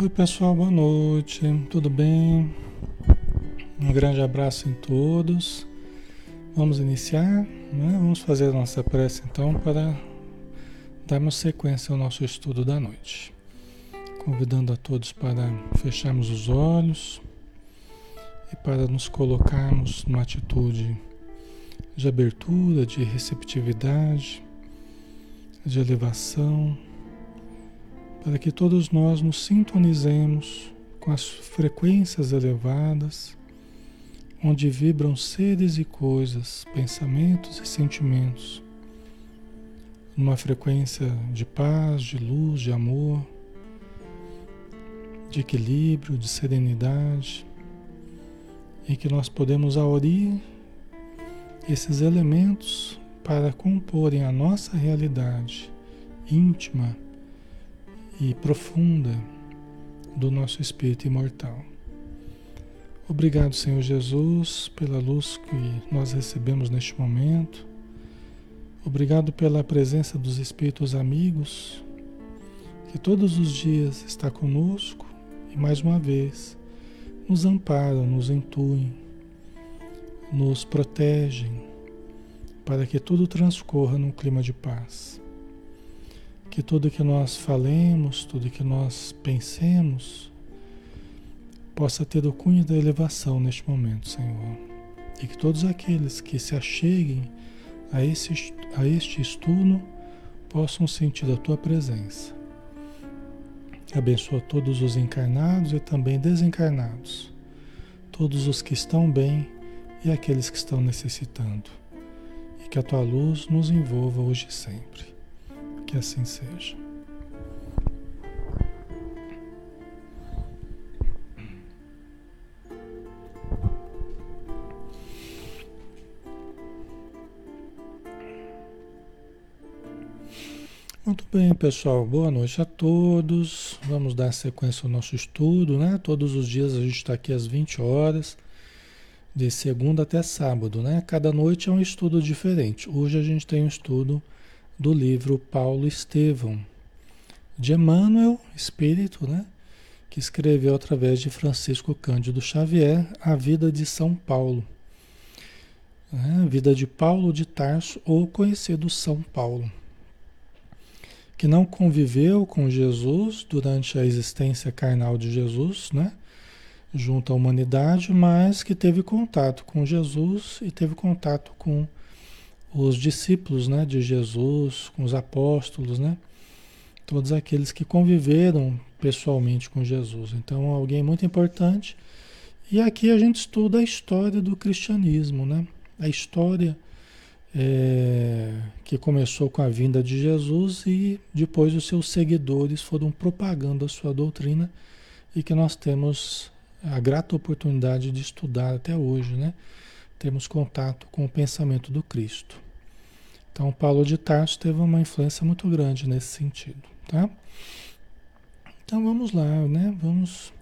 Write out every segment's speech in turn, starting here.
Oi pessoal, boa noite, tudo bem? Um grande abraço em todos. Vamos iniciar, né? vamos fazer a nossa prece então para darmos sequência ao nosso estudo da noite. Convidando a todos para fecharmos os olhos e para nos colocarmos numa atitude de abertura, de receptividade, de elevação para que todos nós nos sintonizemos com as frequências elevadas, onde vibram seres e coisas, pensamentos e sentimentos, numa frequência de paz, de luz, de amor, de equilíbrio, de serenidade, em que nós podemos aurir esses elementos para comporem a nossa realidade íntima e profunda do nosso espírito imortal. Obrigado, Senhor Jesus, pela luz que nós recebemos neste momento. Obrigado pela presença dos espíritos amigos que todos os dias está conosco e mais uma vez nos amparam, nos intuem, nos protegem para que tudo transcorra num clima de paz que tudo que nós falemos, tudo que nós pensemos, possa ter o cunho da elevação neste momento, Senhor. E que todos aqueles que se acheguem a, esse, a este estudo possam sentir a Tua presença. Abençoa todos os encarnados e também desencarnados, todos os que estão bem e aqueles que estão necessitando. E que a Tua luz nos envolva hoje e sempre. Que assim seja. Muito bem, pessoal. Boa noite a todos. Vamos dar sequência ao nosso estudo, né? Todos os dias a gente está aqui às 20 horas, de segunda até sábado, né? Cada noite é um estudo diferente. Hoje a gente tem um estudo do livro Paulo Estevão, de Emmanuel, espírito, né? que escreveu através de Francisco Cândido Xavier a vida de São Paulo. Né? Vida de Paulo de Tarso, ou conhecido São Paulo, que não conviveu com Jesus durante a existência carnal de Jesus, né? junto à humanidade, mas que teve contato com Jesus e teve contato com os discípulos né, de Jesus, com os apóstolos, né? Todos aqueles que conviveram pessoalmente com Jesus. Então, alguém muito importante. E aqui a gente estuda a história do cristianismo, né? A história é, que começou com a vinda de Jesus e depois os seus seguidores foram propagando a sua doutrina e que nós temos a grata oportunidade de estudar até hoje, né? Temos contato com o pensamento do Cristo. Então, Paulo de Tarso teve uma influência muito grande nesse sentido, tá? Então, vamos lá, né? Vamos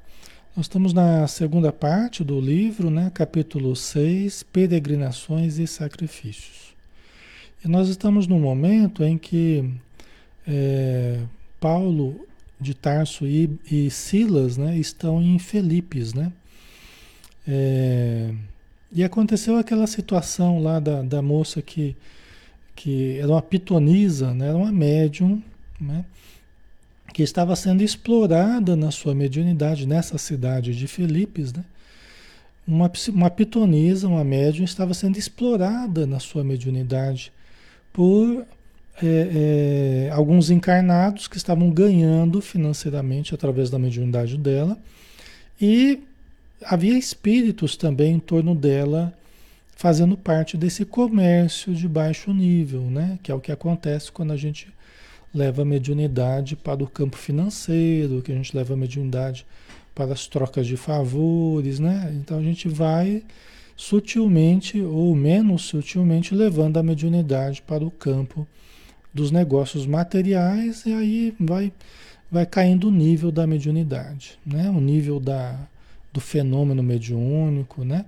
nós estamos na segunda parte do livro, né? Capítulo 6, Peregrinações e Sacrifícios. E nós estamos no momento em que é, Paulo de Tarso e, e, Silas, né? Estão em Felipes, né? É, e aconteceu aquela situação lá da, da moça que, que era uma pitonisa, né? era uma médium, né? que estava sendo explorada na sua mediunidade nessa cidade de Filipes. Né? Uma, uma pitonisa, uma médium, estava sendo explorada na sua mediunidade por é, é, alguns encarnados que estavam ganhando financeiramente através da mediunidade dela e havia espíritos também em torno dela fazendo parte desse comércio de baixo nível, né? Que é o que acontece quando a gente leva a mediunidade para o campo financeiro, que a gente leva a mediunidade para as trocas de favores, né? Então a gente vai sutilmente ou menos sutilmente levando a mediunidade para o campo dos negócios materiais e aí vai vai caindo o nível da mediunidade, né? O nível da do fenômeno mediúnico, né?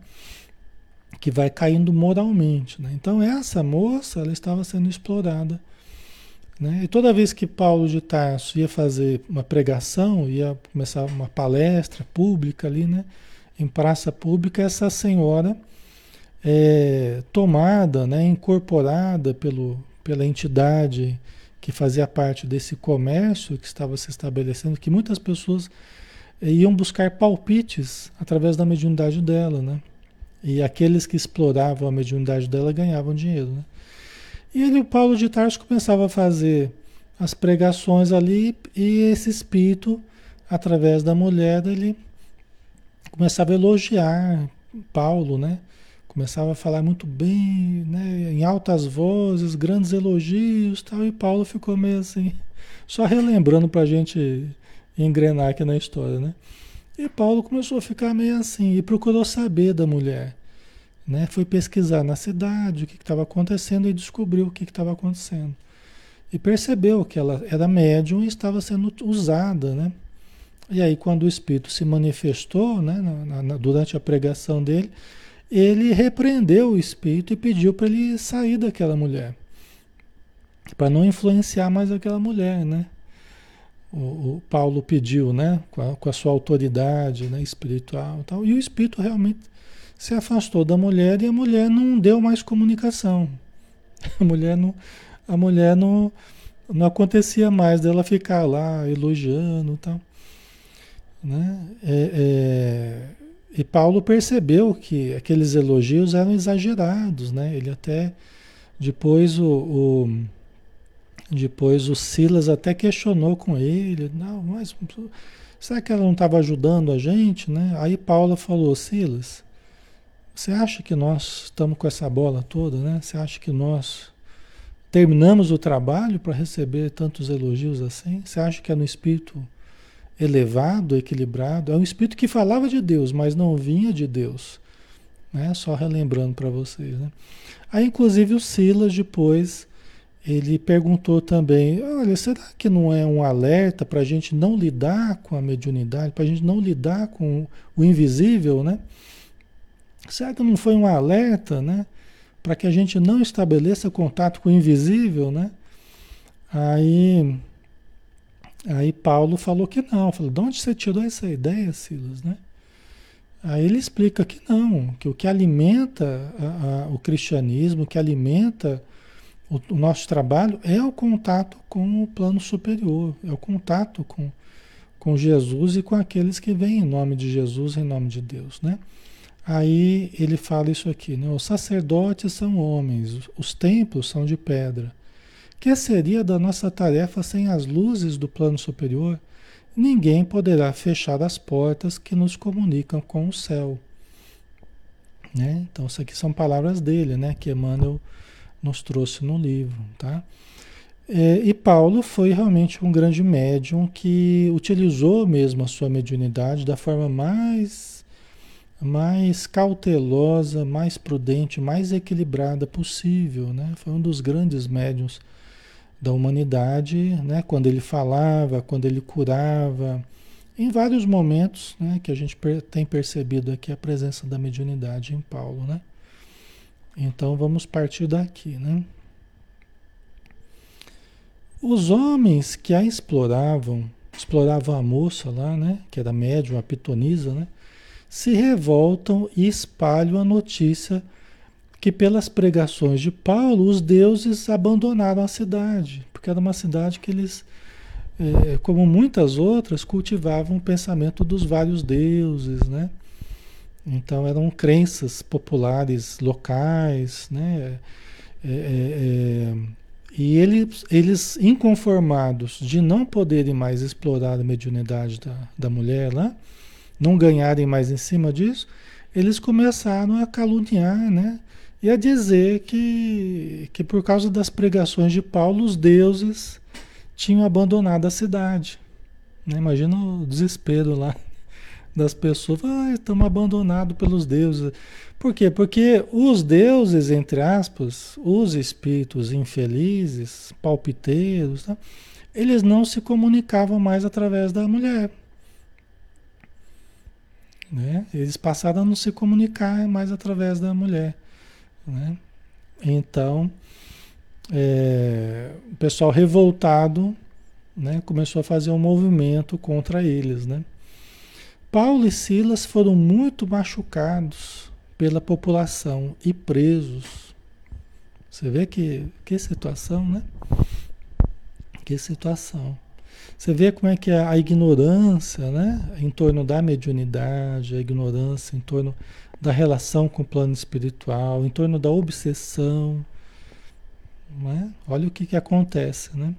Que vai caindo moralmente. Né? Então essa moça ela estava sendo explorada Né? E toda vez que Paulo de Tarso ia fazer uma pregação, ia começar uma palestra pública ali, né? em praça pública, essa senhora, é, tomada, né? incorporada pelo, pela entidade que fazia parte desse comércio que estava se estabelecendo, que muitas pessoas iam buscar palpites através da mediunidade dela, né? E aqueles que exploravam a mediunidade dela ganhavam dinheiro, né? E ele, o Paulo de Tarso começava a fazer as pregações ali e esse espírito, através da mulher, ele começava a elogiar Paulo, né? Começava a falar muito bem, né? Em altas vozes, grandes elogios, tal. E Paulo ficou meio assim, só relembrando para a gente engrenar aqui na história, né? E Paulo começou a ficar meio assim e procurou saber da mulher. Né? Foi pesquisar na cidade o que estava acontecendo e descobriu o que estava acontecendo. E percebeu que ela era médium e estava sendo usada, né? E aí, quando o Espírito se manifestou, né, na, na, durante a pregação dele, ele repreendeu o Espírito e pediu para ele sair daquela mulher, para não influenciar mais aquela mulher, né? O, o Paulo pediu, né, com a, com a, sua autoridade né, espiritual e tal, e o Espírito realmente se afastou da mulher e a mulher não deu mais comunicação. A mulher não, a mulher não, não acontecia mais dela ficar lá elogiando e tal. Né? É, é, e Paulo percebeu que aqueles elogios eram exagerados, né? Ele até depois o, o depois o Silas até questionou com ele, não, mas será que ela não estava ajudando a gente, né? Aí Paulo falou, Silas, você acha que nós estamos com essa bola toda, né? Você acha que nós terminamos o trabalho para receber tantos elogios assim? Você acha que é no espírito elevado, equilibrado? É um espírito que falava de Deus, mas não vinha de Deus. Né? Só relembrando para vocês. Né? Aí, inclusive, o Silas depois ele perguntou também: olha, será que não é um alerta para a gente não lidar com a mediunidade, para a gente não lidar com o invisível, né? Será que não foi um alerta, né? Para que a gente não estabeleça contato com o invisível, né? Aí, aí Paulo falou que não. Falou, de onde você tirou essa ideia, Silas, né? Aí ele explica que não, que o que alimenta a, a, o cristianismo, o que alimenta o, o, nosso trabalho é o contato com o plano superior, é o contato com, com Jesus e com aqueles que vêm em nome de Jesus, em nome de Deus, né? Aí ele fala isso aqui, né? Os sacerdotes são homens, os templos são de pedra. Que seria da nossa tarefa sem as luzes do plano superior? Ninguém poderá fechar as portas que nos comunicam com o céu. Né? Então, isso aqui são palavras dele, né? Que Emmanuel nos trouxe no livro, tá? É, e Paulo foi realmente um grande médium que utilizou mesmo a sua mediunidade da forma mais mais cautelosa, mais prudente, mais equilibrada possível, né? Foi um dos grandes médiums da humanidade, né? Quando ele falava, quando ele curava, em vários momentos, né? Que a gente tem percebido aqui a presença da mediunidade em Paulo, né? Então vamos partir daqui, né? Os homens que a exploravam, exploravam a moça lá, né? Que era médium, a pitonisa, né? se revoltam e espalham a notícia que pelas pregações de Paulo os deuses abandonaram a cidade, porque era uma cidade que eles, é, como muitas outras, cultivavam o pensamento dos vários deuses, né? Então eram crenças populares locais, né? É, é, é e eles, eles, inconformados de não poderem mais explorar a mediunidade da, da mulher lá, não ganharem mais em cima disso, eles começaram a caluniar, né? E a dizer que, que por causa das pregações de Paulo, os deuses tinham abandonado a cidade. Né? Imagina o desespero lá das pessoas. Ah, estamos abandonados pelos deuses. Por quê? Porque os deuses, entre aspas, os espíritos infelizes, palpiteiros, tá? eles não se comunicavam mais através da mulher. Né? Eles passaram a não se comunicar mais através da mulher. Né? Então, é, o pessoal revoltado né, começou a fazer um movimento contra eles. Né? Paulo e Silas foram muito machucados pela população e presos. Você vê que, que situação, né? Que situação. Você vê como é que é a ignorância, né? Em torno da mediunidade, a ignorância em torno da relação com o plano espiritual, em torno da obsessão. Né? Olha o que, que acontece, né?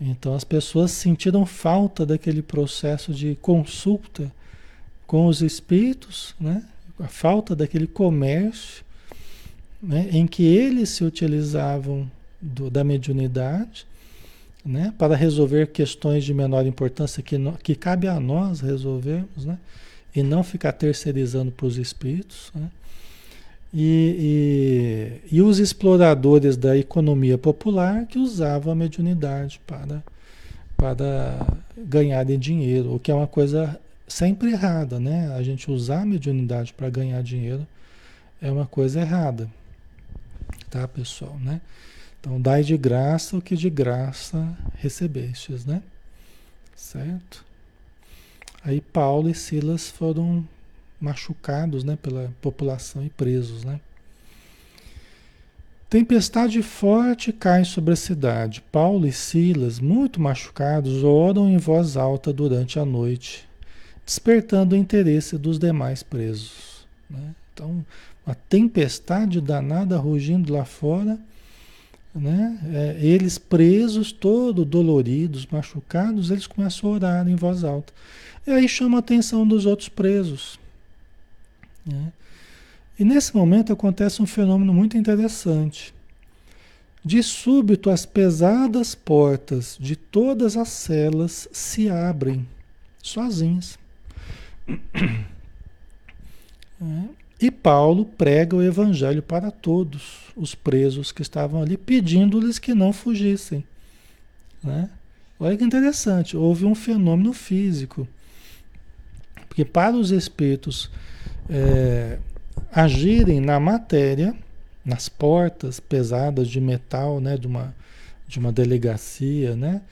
Então as pessoas sentiram falta daquele processo de consulta com os espíritos, né? a falta daquele comércio né? em que eles se utilizavam do, da mediunidade né? para resolver questões de menor importância que, no, que cabe a nós resolvermos, né? e não ficar terceirizando para os espíritos. Né? E, e, e, os exploradores da economia popular que usavam a mediunidade para, para ganharem dinheiro, o que é uma coisa sempre errada, né? A gente usar a mediunidade para ganhar dinheiro é uma coisa errada, tá, pessoal, né? Então, dai de graça o que de graça recebestes, né? Certo? Aí Paulo e Silas foram machucados né, pela população e presos. Né? Tempestade forte cai sobre a cidade. Paulo e Silas, muito machucados, oram em voz alta durante a noite, despertando o interesse dos demais presos. Né? Então, uma tempestade danada rugindo lá fora, né? É, eles presos, todos doloridos, machucados, eles começam a orar em voz alta. E aí chama a atenção dos outros presos. Né? E nesse momento acontece um fenômeno muito interessante. De súbito, as pesadas portas de todas as celas se abrem sozinhas. É. E Paulo prega o evangelho para todos os presos que estavam ali, pedindo-lhes que não fugissem. Né? Olha que interessante, houve um fenômeno físico. Porque para os espíritos é, agirem na matéria, nas portas pesadas de metal, né, de uma, de uma delegacia, né,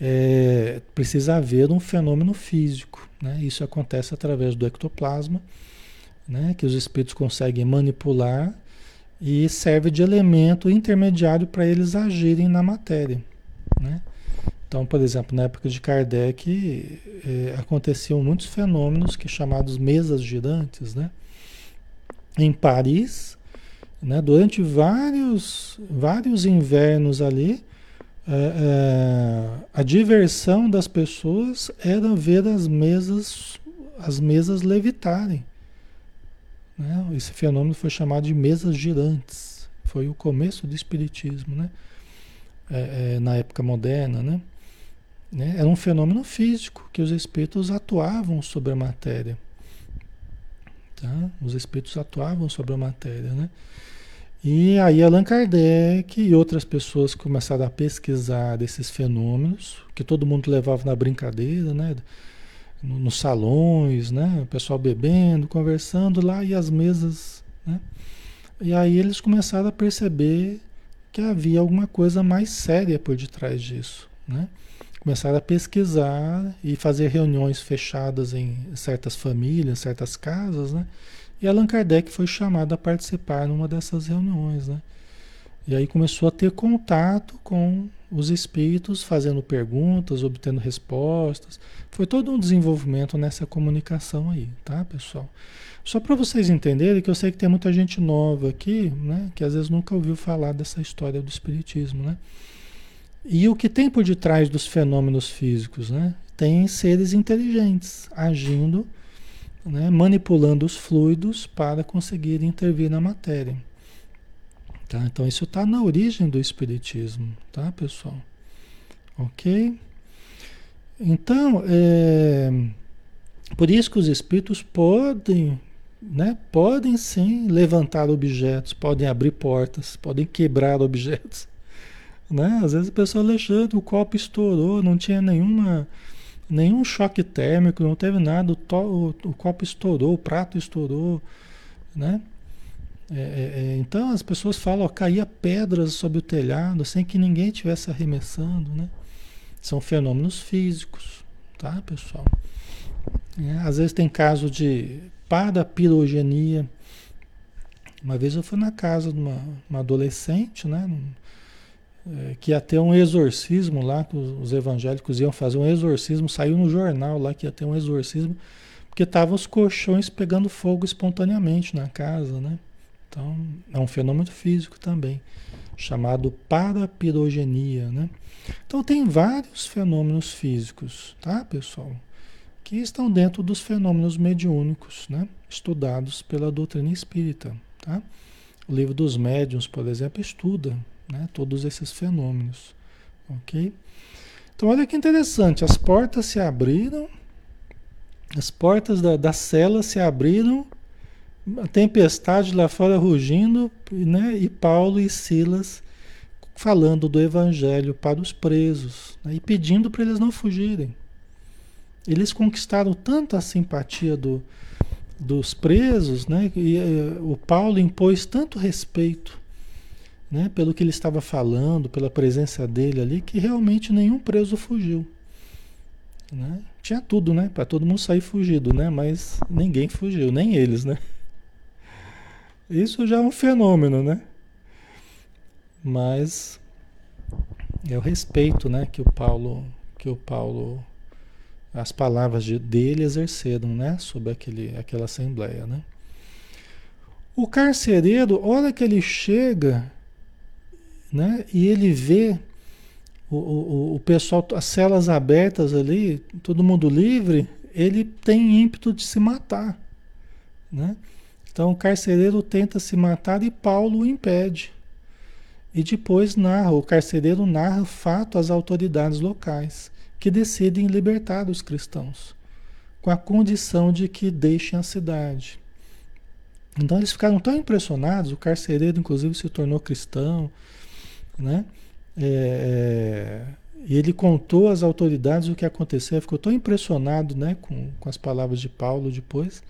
é, precisa haver um fenômeno físico. Né? Isso acontece através do ectoplasma, né, que os espíritos conseguem manipular e serve de elemento intermediário para eles agirem na matéria. Né? Então, por exemplo, na época de Kardec, eh, aconteciam muitos fenômenos que chamados mesas girantes, né? Em Paris, né? Durante vários, vários invernos ali, eh, eh, a diversão das pessoas era ver as mesas, as mesas levitarem. Né? Esse fenômeno foi chamado de mesas girantes. Foi o começo do espiritismo, né? Na época moderna, né? Né? Era um fenômeno físico que os espíritos atuavam sobre a matéria. Tá? Os espíritos atuavam sobre a matéria. Né? E aí Allan Kardec e outras pessoas começaram a pesquisar esses fenômenos, que todo mundo levava na brincadeira, né? nos salões, né? o pessoal bebendo, conversando lá e as mesas. Né? E aí eles começaram a perceber que havia alguma coisa mais séria por detrás disso. Né? Começaram a pesquisar e fazer reuniões fechadas em certas famílias, certas casas, né? E Allan Kardec foi chamado a participar numa dessas reuniões, né? E aí começou a ter contato com os espíritos, fazendo perguntas, obtendo respostas. Foi todo um desenvolvimento nessa comunicação aí, tá, pessoal? Só para vocês entenderem que eu sei que tem muita gente nova aqui, né, que às vezes nunca ouviu falar dessa história do espiritismo, né? E o que tem por detrás dos fenômenos físicos? Né? Tem seres inteligentes agindo, né, manipulando os fluidos para conseguir intervir na matéria. Tá? Então isso está na origem do Espiritismo, tá, pessoal? Ok? Então, é, por isso que os espíritos podem, né, podem sim levantar objetos, podem abrir portas, podem quebrar objetos né? Às vezes a pessoa Alexandre, o copo estourou, não tinha nenhuma, nenhum choque térmico, não teve nada, o, to, o, o copo estourou, o prato estourou, né? É, é, é, então as pessoas falam, ó, caía pedras sobre o telhado sem que ninguém estivesse arremessando, né? São fenômenos físicos, tá, pessoal? É, às vezes tem caso de parapirogenia. Uma vez eu fui na casa de uma, uma adolescente, né? É, que ia ter um exorcismo lá, que os evangélicos iam fazer um exorcismo, saiu no jornal lá que ia ter um exorcismo, porque estavam os colchões pegando fogo espontaneamente na casa, né? Então, é um fenômeno físico também, chamado parapirogenia, né? Então, tem vários fenômenos físicos, tá, pessoal? Que estão dentro dos fenômenos mediúnicos, né? Estudados pela doutrina espírita, tá? O livro dos médiuns, por exemplo, estuda né, todos esses fenômenos, ok? Então, olha que interessante, as portas se abriram, as portas da, da cela se abriram a tempestade lá fora rugindo, né? E Paulo e Silas falando do evangelho para os presos né? e pedindo para eles não fugirem. Eles conquistaram tanto a simpatia do, dos presos, né? E uh, o Paulo impôs tanto respeito, né? Pelo que ele estava falando, pela presença dele ali, que realmente nenhum preso fugiu. Né? Tinha tudo, né? Para todo mundo sair fugido, né? Mas ninguém fugiu, nem eles, né? Isso já é um fenômeno, né? Mas é o respeito, né, que o Paulo, que o Paulo, as palavras de, dele exerceram, né, sobre aquele, aquela assembleia, né? O carcereiro, hora que ele chega, né, e ele vê o, o, o pessoal, as celas abertas ali, todo mundo livre, ele tem ímpeto de se matar, né? Então o carcereiro tenta se matar e Paulo o impede. E depois narra, o carcereiro narra fato às autoridades locais, que decidem libertar os cristãos, com a condição de que deixem a cidade. Então eles ficaram tão impressionados, o carcereiro inclusive se tornou cristão, né? É, é, e ele contou às autoridades o que aconteceu, ficou tão impressionado né, com, com as palavras de Paulo depois,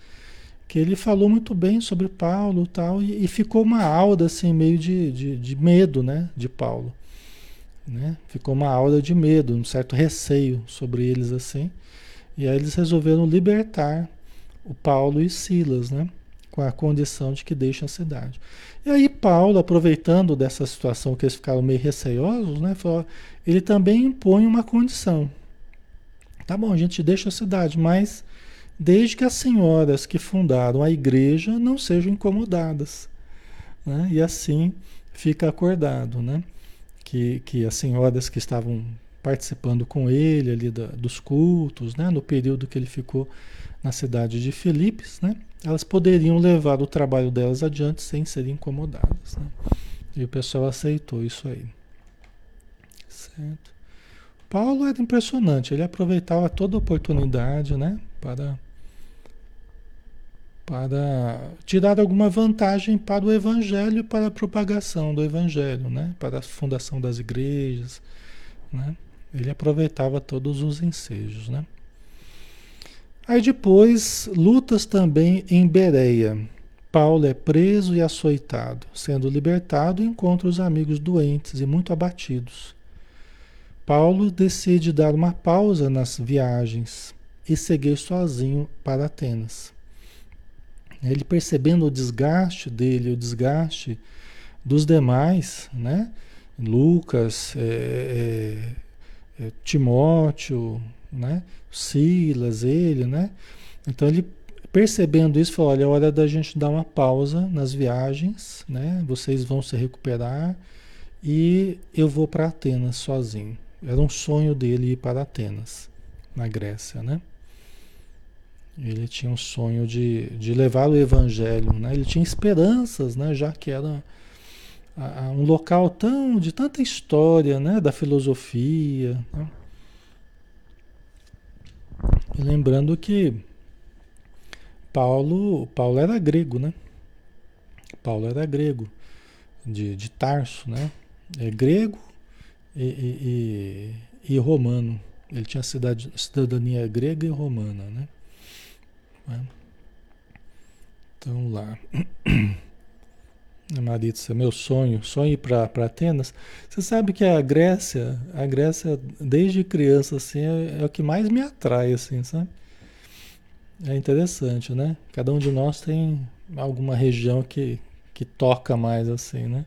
que ele falou muito bem sobre Paulo tal, e, e ficou uma aura assim, meio de, de, de, medo né, de Paulo. Né? Ficou uma aura de medo, um certo receio sobre eles assim. E aí eles resolveram libertar o Paulo e Silas, né? Com a condição de que deixem a cidade. E aí Paulo, aproveitando dessa situação que eles ficaram meio receiosos, né, falou, ele também impõe uma condição. Tá bom, a gente deixa a cidade, mas desde que as senhoras que fundaram a igreja não sejam incomodadas. Né? E assim fica acordado, né? Que, que as senhoras que estavam participando com ele ali da, dos cultos, né? no período que ele ficou na cidade de Filipes, né? elas poderiam levar o trabalho delas adiante sem serem incomodadas. Né? E o pessoal aceitou isso aí. Certo? Paulo era impressionante, ele aproveitava toda oportunidade né? para para tirar alguma vantagem para o evangelho para a propagação do evangelho, né? para a fundação das igrejas. Né? Ele aproveitava todos os ensejos. Né? Aí depois, lutas também em Bereia. Paulo é preso e açoitado. Sendo libertado, encontra os amigos doentes e muito abatidos. Paulo decide dar uma pausa nas viagens e seguir sozinho para Atenas. Ele percebendo o desgaste dele, o desgaste dos demais, né? Lucas, é, é, é, Timóteo, né? Silas, ele, né? Então ele percebendo isso, falou, olha, é hora da gente dar uma pausa nas viagens, né? Vocês vão se recuperar e eu vou para Atenas sozinho. Era um sonho dele ir para Atenas, na Grécia, né? Ele tinha um sonho de, de levar o evangelho, né? Ele tinha esperanças, né? Já que era um local tão de tanta história, né? Da filosofia. Né? Lembrando que Paulo, Paulo era grego, né? Paulo era grego, de, de Tarso, né? É grego e, e, e, e romano. Ele tinha cidade, cidadania grega e romana, né? Né? Então lá. Maritza, meu sonho, sonho ir para Atenas. Você sabe que a Grécia, a Grécia desde criança assim é, é, o que mais me atrai assim, sabe? É interessante, né? Cada um de nós tem alguma região que, que toca mais assim, né?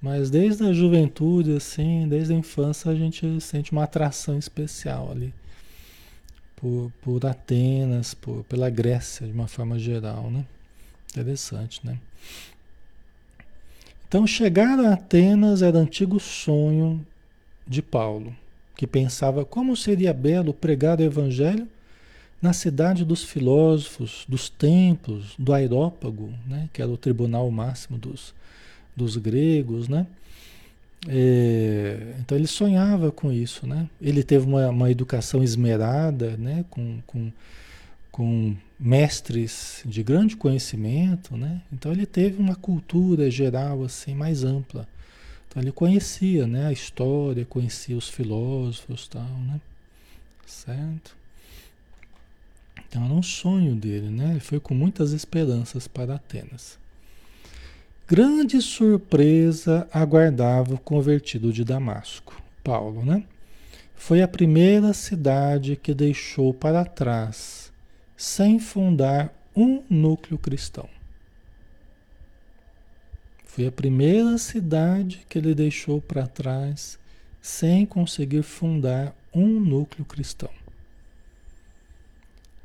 Mas desde a juventude assim, desde a infância a gente sente uma atração especial ali por, por Atenas, por, pela Grécia de uma forma geral, né? Interessante, né? Então, chegar a Atenas era antigo sonho de Paulo, que pensava como seria belo pregar o evangelho na cidade dos filósofos, dos templos, do Aerópago, né? que era o tribunal máximo dos, dos gregos, né? É, então ele sonhava com isso, né? Ele teve uma, uma educação esmerada, né? Com, com, com mestres de grande conhecimento, né? Então ele teve uma cultura geral assim mais ampla. Então ele conhecia, né? A história, conhecia os filósofos, tal, né? Certo? Então era um sonho dele, né? Ele foi com muitas esperanças para Atenas. Grande surpresa aguardava o convertido de Damasco, Paulo, né? Foi a primeira cidade que deixou para trás, sem fundar um núcleo cristão. Foi a primeira cidade que ele deixou para trás, sem conseguir fundar um núcleo cristão.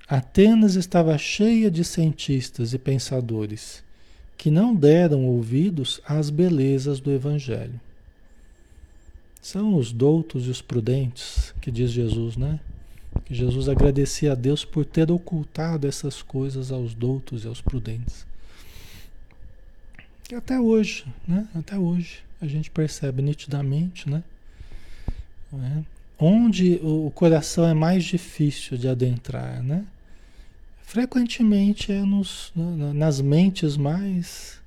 Atenas estava cheia de cientistas e pensadores que não deram ouvidos às belezas do Evangelho. São os doutos e os prudentes, que diz Jesus, né? Que Jesus agradecia a Deus por ter ocultado essas coisas aos doutos e aos prudentes. E até hoje, né? Até hoje a gente percebe nitidamente, né? É? Onde o coração é mais difícil de adentrar, né? frequentemente é nos, nas mentes mais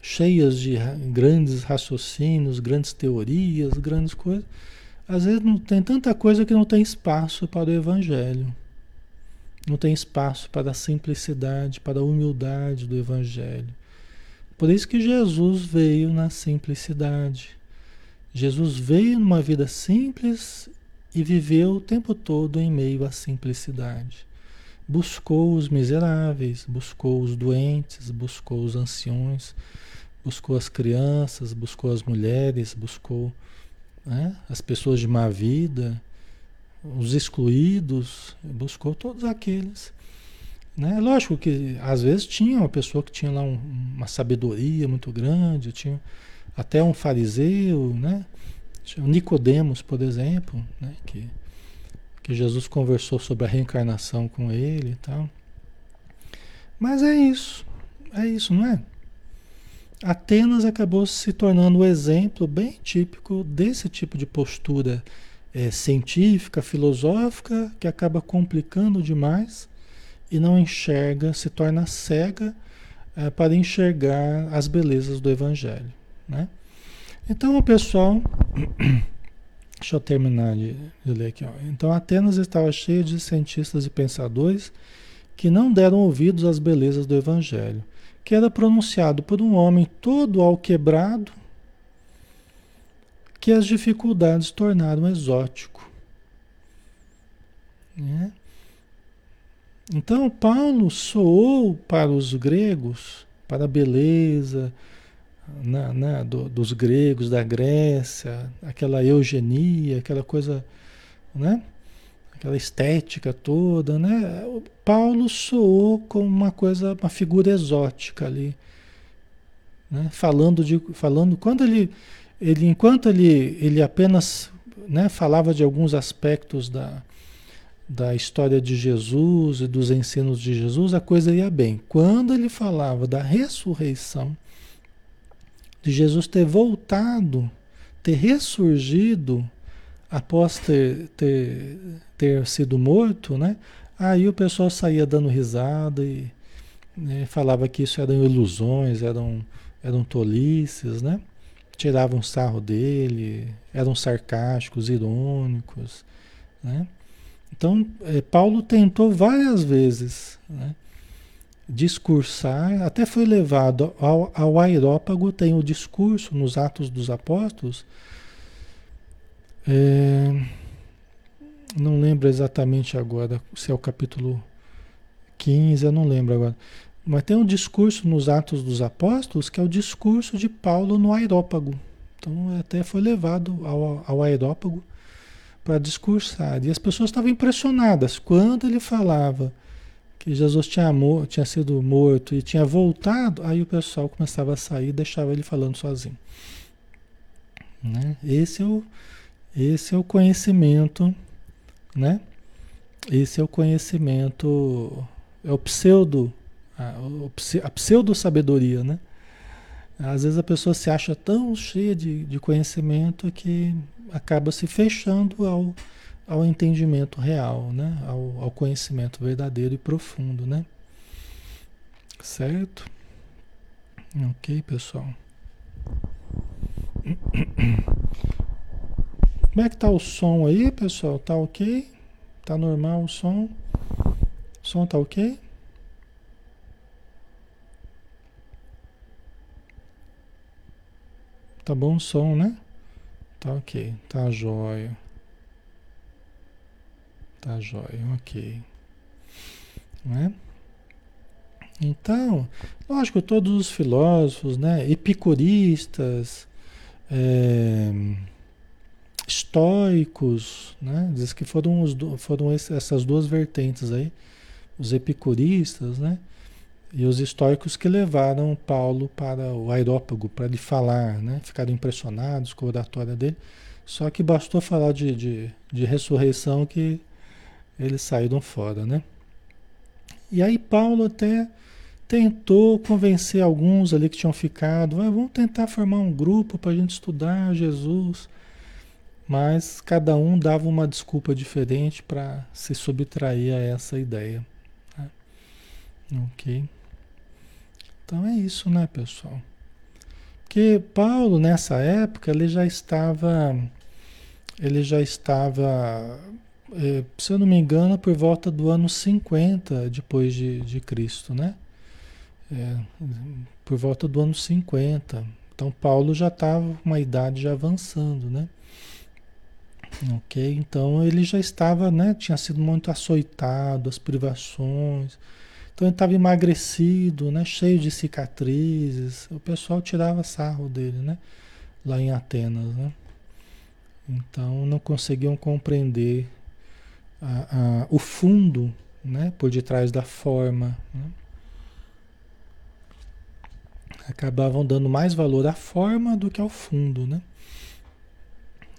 cheias de grandes raciocínios, grandes teorias, grandes coisas. Às vezes não tem tanta coisa que não tem espaço para o evangelho. Não tem espaço para a simplicidade, para a humildade do evangelho. Por isso que Jesus veio na simplicidade. Jesus veio numa vida simples e viveu o tempo todo em meio à simplicidade buscou os miseráveis, buscou os doentes, buscou os anciões, buscou as crianças, buscou as mulheres, buscou né, as pessoas de má vida, os excluídos, buscou todos aqueles. Né? Lógico que às vezes tinha uma pessoa que tinha lá um, uma sabedoria muito grande, tinha até um fariseu, né? Nicodemos, por exemplo, né? que que Jesus conversou sobre a reencarnação com ele e tal. Mas é isso, é isso, não é? Atenas acabou se tornando um exemplo bem típico desse tipo de postura é, científica, filosófica, que acaba complicando demais e não enxerga, se torna cega é, para enxergar as belezas do Evangelho. Né? Então o pessoal Deixa eu terminar de, de ler aqui. Ó. Então, Atenas estava cheia de cientistas e pensadores que não deram ouvidos às belezas do Evangelho, que era pronunciado por um homem todo alquebrado, que as dificuldades tornaram exótico. Né? Então, Paulo soou para os gregos, para a beleza, do, dos gregos, da Grécia, aquela eugenia, aquela coisa, né? Aquela estética toda, né? O Paulo soou como uma coisa, uma figura exótica ali, né? Falando de, falando quando ele, ele enquanto ele, ele apenas, né? Falava de alguns aspectos da da história de Jesus e dos ensinos de Jesus, a coisa ia bem. Quando ele falava da ressurreição, de Jesus ter voltado, ter ressurgido após ter, ter, ter sido morto, né? Aí o pessoal saía dando risada e né, falava que isso eram ilusões, eram, eram tolices, né? Tiravam sarro dele, eram sarcásticos, irônicos, né? Então, é, Paulo tentou várias vezes, né? discursar, até foi levado ao, ao aerópago, tem o discurso nos Atos dos Apóstolos. É, não lembro exatamente agora se é o capítulo 15, eu não lembro agora. Mas tem um discurso nos Atos dos Apóstolos que é o discurso de Paulo no aerópago. Então até foi levado ao, ao aerópago para discursar. E as pessoas estavam impressionadas quando ele falava que Jesus tinha, tinha sido morto e tinha voltado, aí o pessoal começava a sair e deixava ele falando sozinho. Né? Esse, é o, esse é o conhecimento, né? Esse é o conhecimento, é o pseudo, a, a pseudo-sabedoria, né? Às vezes a pessoa se acha tão cheia de, de conhecimento que acaba se fechando ao, ao entendimento real, né? Ao, ao, conhecimento verdadeiro e profundo, né? Certo? Ok, pessoal. Como é que tá o som aí, pessoal? Tá ok? Tá normal o som? O som tá ok? Tá bom o som, né? Tá ok, tá jóia. Tá jóia, ok. Né? Então, lógico, todos os filósofos, né, epicuristas, é, estoicos, né, diz que foram, os, foram essas duas vertentes aí, os epicuristas, né, e os estoicos que levaram Paulo para o aerópago, para ele falar, né, ficaram impressionados com a oratória dele, só que bastou falar de, de, de ressurreição que eles saíram fora, né? E aí Paulo até tentou convencer alguns ali que tinham ficado, ah, vamos tentar formar um grupo para a gente estudar Jesus, mas cada um dava uma desculpa diferente para se subtrair a essa ideia. Né? Ok? Então é isso, né, pessoal? Porque Paulo nessa época ele já estava, ele já estava é, se eu não me engano, por volta do ano 50 depois de, de Cristo, né? É, por volta do ano 50. Então Paulo já estava com uma idade já avançando, né? Ok? Então ele já estava, né? Tinha sido muito açoitado, as privações. Então ele estava emagrecido, né? Cheio de cicatrizes. O pessoal tirava sarro dele, né? Lá em Atenas, né? Então não conseguiam compreender a, a, o fundo né, por detrás da forma. Né? Acabavam dando mais valor à forma do que ao fundo, né?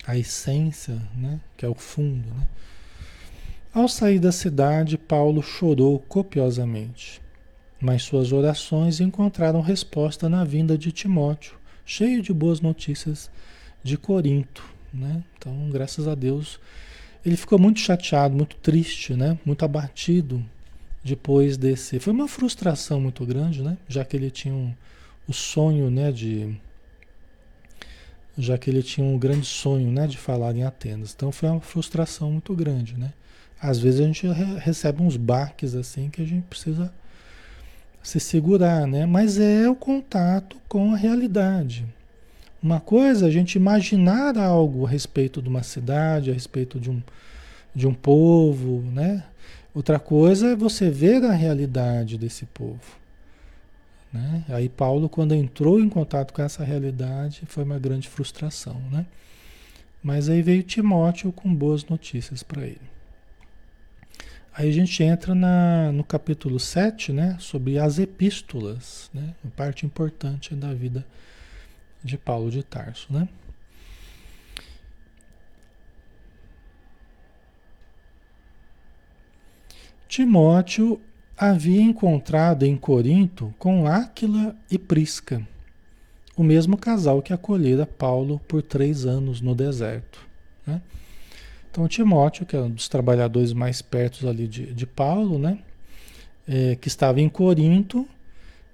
A essência, né? Que é o fundo, né? Ao sair da cidade, Paulo chorou copiosamente, mas suas orações encontraram resposta na vinda de Timóteo, cheio de boas notícias de Corinto, né? Então, graças a Deus, ele ficou muito chateado, muito triste, né? Muito abatido depois desse. Foi uma frustração muito grande, né? Já que ele tinha um, o sonho, né? De já que ele tinha um grande sonho, né? De falar em Atenas. Então foi uma frustração muito grande, né? Às vezes a gente recebe uns baques assim que a gente precisa se segurar, né? Mas é o contato com a realidade. Uma coisa é a gente imaginar algo a respeito de uma cidade, a respeito de um, de um povo, né? Outra coisa é você ver a realidade desse povo. Né? Aí Paulo, quando entrou em contato com essa realidade, foi uma grande frustração, né? Mas aí veio Timóteo com boas notícias para ele. Aí a gente entra na, no capítulo 7, né? Sobre as epístolas, né? Uma parte importante da vida de Paulo de Tarso, né? Timóteo havia encontrado em Corinto com Áquila e Prisca, o mesmo casal que acolhera Paulo por três anos no deserto. Né? Então Timóteo, que é um dos trabalhadores mais perto ali de, de Paulo, né? É, que estava em Corinto,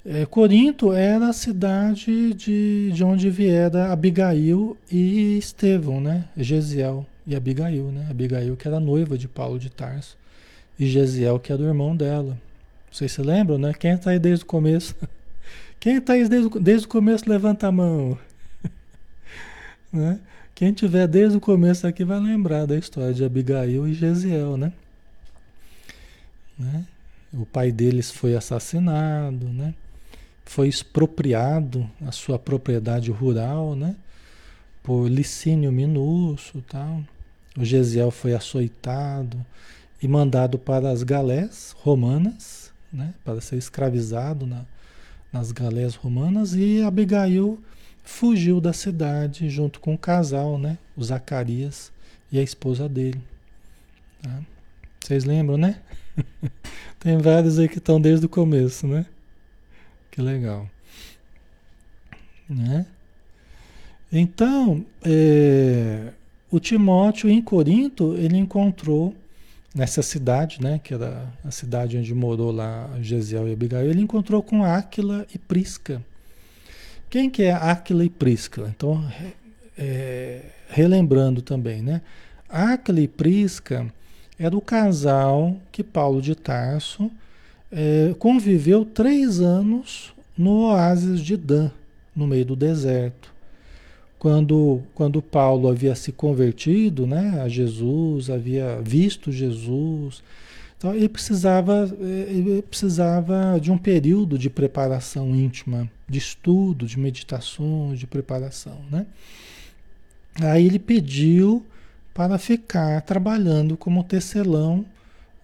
é, Corinto era a cidade de, de onde viera Abigail e Estevão, né? Gesiel e Abigail, né? Abigail que era noiva de Paulo de Tarso e Gesiel que era o irmão dela, Vocês se lembram, né? Quem está aí desde o começo? Quem está aí desde, desde o começo, levanta a mão. né? Quem tiver desde o começo aqui vai lembrar da história de Abigail e Gesiel, né? né? O pai deles foi assassinado, né? Foi expropriado a sua propriedade rural, né? Por Licínio Minúcio, tal. O Gesiel foi açoitado e mandado para as galés romanas, né? Para ser escravizado na, nas galés romanas e Abigail fugiu da cidade junto com o casal, né? O Zacarias e a esposa dele. Tá? Vocês lembram, né? Tem vários aí que estão desde o começo, né? Que legal. Né? Então, é, o Timóteo em Corinto, ele encontrou nessa cidade, né, que era a cidade onde morou lá Gesiel e Abigail, ele encontrou com Áquila e Prisca. Quem que é Áquila e Prisca? Então, é, relembrando também, né? Áquila e Prisca era o casal que Paulo de Tarso é, conviveu três anos no oásis de Dan, no meio do deserto. Quando, quando Paulo havia se convertido né, a Jesus, havia visto Jesus, então ele precisava, ele precisava de um período de preparação íntima, de estudo, de meditações, de preparação. Né? Aí ele pediu para ficar trabalhando como tecelão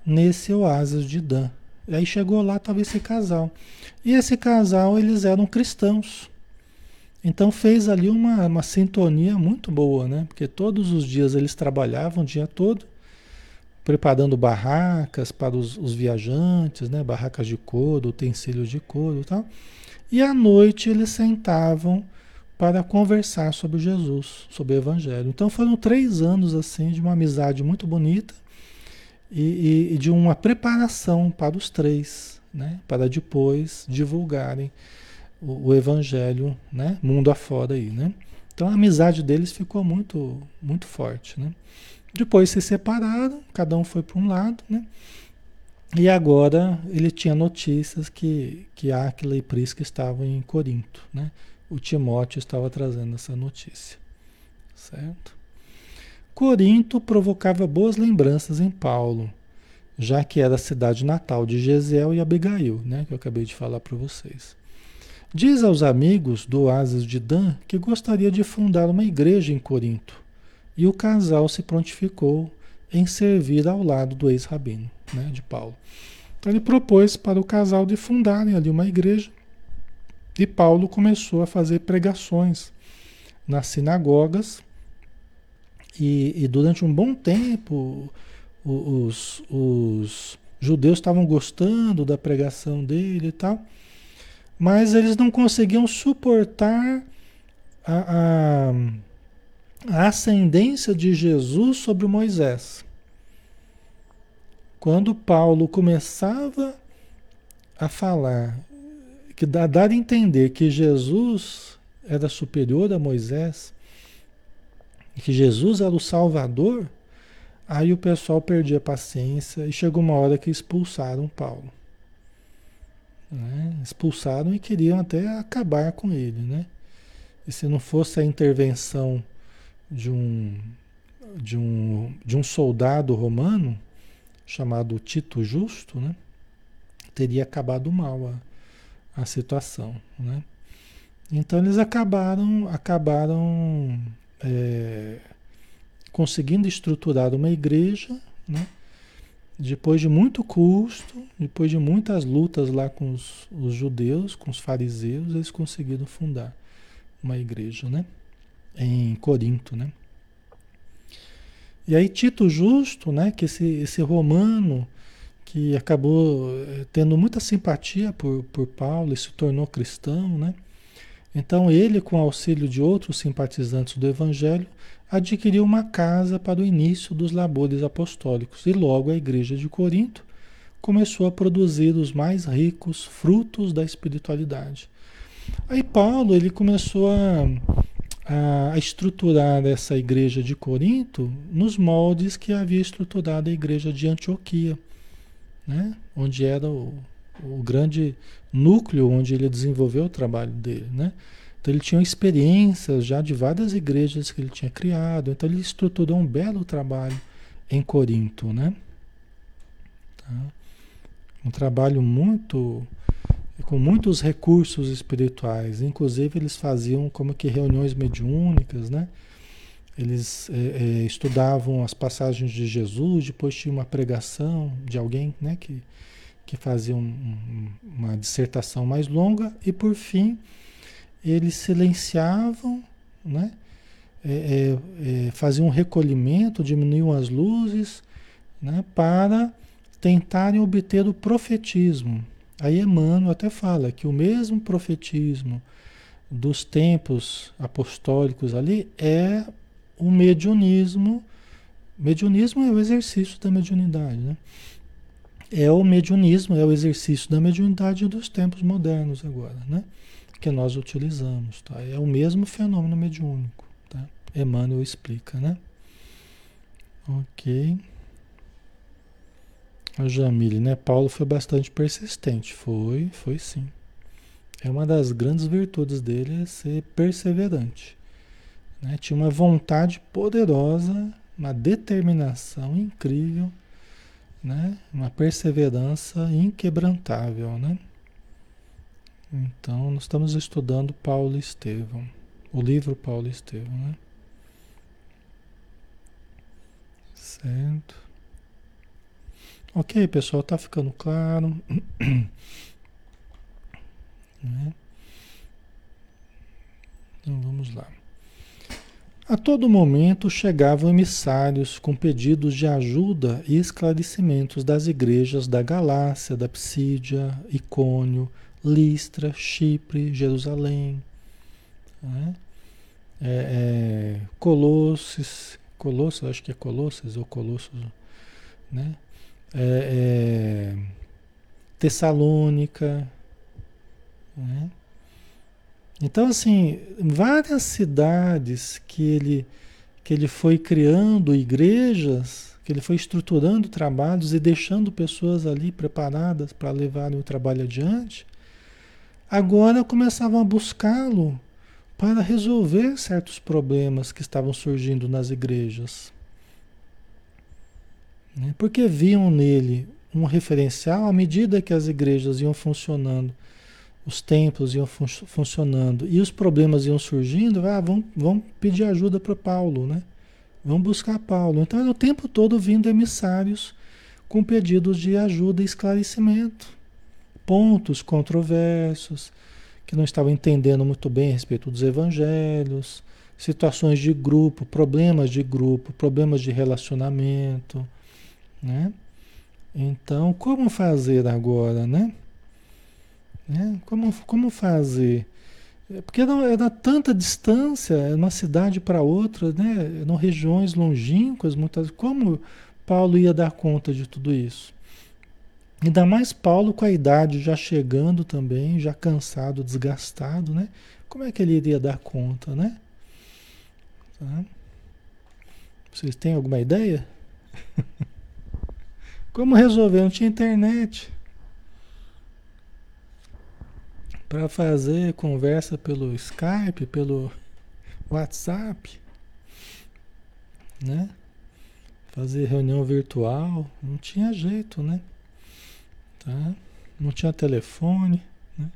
nesse oásis de Dan. Aí chegou lá, estava esse casal. E esse casal, eles eram cristãos. Então fez ali uma, uma sintonia muito boa, né? Porque todos os dias eles trabalhavam o dia todo preparando barracas para os, os, viajantes, né? barracas de couro, utensílios de couro e tal. E à noite eles sentavam para conversar sobre Jesus, sobre o Evangelho. Então foram três anos assim de uma amizade muito bonita e, e, e de uma preparação para os três, né? para depois divulgarem o, o Evangelho, né? mundo afora aí. Né? Então a amizade deles ficou muito, muito forte. Né? Depois se separaram, cada um foi para um lado, né? E agora ele tinha notícias que, que Áquila e Prisca estavam em Corinto, né? O Timóteo estava trazendo essa notícia, certo? Corinto provocava boas lembranças em Paulo, já que era a cidade natal de Gesiel e Abigail, né? Que eu acabei de falar para vocês. Diz aos amigos do oásis de Dan que gostaria de fundar uma igreja em Corinto e o casal se prontificou em servir ao lado do ex-rabino, né, de Paulo. Então ele propôs para o casal de fundarem ali uma igreja e Paulo começou a fazer pregações nas sinagogas e, e durante um bom tempo os, os judeus estavam gostando da pregação dele e tal, mas eles não conseguiam suportar a, a a ascendência de Jesus sobre Moisés. Quando Paulo começava a falar, que dá, dar a entender que Jesus era superior a Moisés, que Jesus era o Salvador, aí o pessoal perdia a paciência e chegou uma hora que expulsaram Paulo. Expulsaram e queriam até acabar com ele, né? E se não fosse a intervenção de um, de um, de um soldado romano chamado Tito Justo, né? teria acabado mal a, a situação. Né? Então eles acabaram, acabaram é, conseguindo estruturar uma igreja, né? Depois de muito custo, depois de muitas lutas lá com os, os judeus, com os fariseus, eles conseguiram fundar uma igreja, né? em Corinto, né? E aí Tito Justo, né, que esse, esse romano que acabou eh, tendo muita simpatia por, por Paulo e se tornou cristão, né? Então ele, com auxílio de outros simpatizantes do Evangelho, adquiriu uma casa para o início dos labores apostólicos e logo a igreja de Corinto começou a produzir os mais ricos frutos da espiritualidade. Aí Paulo ele começou a a estruturar essa igreja de Corinto nos moldes que havia estruturado a igreja de Antioquia, né? onde era o, o grande núcleo onde ele desenvolveu o trabalho dele, né? Então ele tinha experiências já de várias igrejas que ele tinha criado, então ele estruturou um belo trabalho em Corinto, né? Tá? Um trabalho muito com muitos recursos espirituais, inclusive eles faziam como que reuniões mediúnicas, né? Eles é, é, estudavam as passagens de Jesus, depois tinha uma pregação de alguém, né? Que, que fazia um, um, uma dissertação mais longa e por fim eles silenciavam, né? É, é, é, faziam um recolhimento, diminuíam as luzes, né? Para tentarem obter o profetismo. Aí Emmanuel até fala que o mesmo profetismo dos tempos apostólicos ali é o mediunismo. Mediunismo é o exercício da mediunidade, né? É o mediunismo, é o exercício da mediunidade dos tempos modernos agora, né? Que nós utilizamos, tá? É o mesmo fenômeno mediúnico, tá? Emmanuel explica, né? Ok. A Jamile, né? Paulo foi bastante persistente. Foi, foi sim. É uma das grandes virtudes dele é ser perseverante. Né? Tinha uma vontade poderosa, uma determinação incrível, né? uma perseverança inquebrantável. Né? Então, nós estamos estudando Paulo Estevão, o livro Paulo Estevão. Né? Certo. Ok, pessoal, tá ficando claro. né? Então vamos lá. A todo momento chegavam emissários com pedidos de ajuda e esclarecimentos das igrejas da Galácia, da Psídia, Icônio, Listra, Chipre, Jerusalém, né? é, é, Colosses, Colossos, acho que é Colosses ou Colossos, né? é, é, Tessalônica. Né? Então, assim, várias cidades que ele, que ele foi criando igrejas, que ele foi estruturando trabalhos e deixando pessoas ali preparadas para levarem o trabalho adiante, agora começavam a buscá-lo para resolver certos problemas que estavam surgindo nas igrejas. Né? Porque viam nele um referencial à medida que as igrejas iam funcionando, os templos iam fun funcionando e os problemas iam surgindo, ah, vão, vão pedir ajuda para Paulo, né? Vão buscar Paulo. Então era o tempo todo vindo emissários com pedidos de ajuda e esclarecimento. Pontos controversos, que não estavam entendendo muito bem a respeito dos evangelhos, situações de grupo, problemas de grupo, problemas de relacionamento, né? Então, como fazer agora, né? né? Como, como fazer? É, porque era, tanta distância, é uma cidade para outra, né? Eram regiões longínquas, muitas. Como Paulo ia dar conta de tudo isso? Ainda mais Paulo com a idade já chegando também, já cansado, desgastado, né? Como é que ele iria dar conta, né? Tá? Vocês têm alguma ideia? Como resolver? Não tinha internet. Para fazer conversa pelo Skype, pelo WhatsApp, né? Fazer reunião virtual, não tinha jeito, né? Tá? Não tinha telefone, né?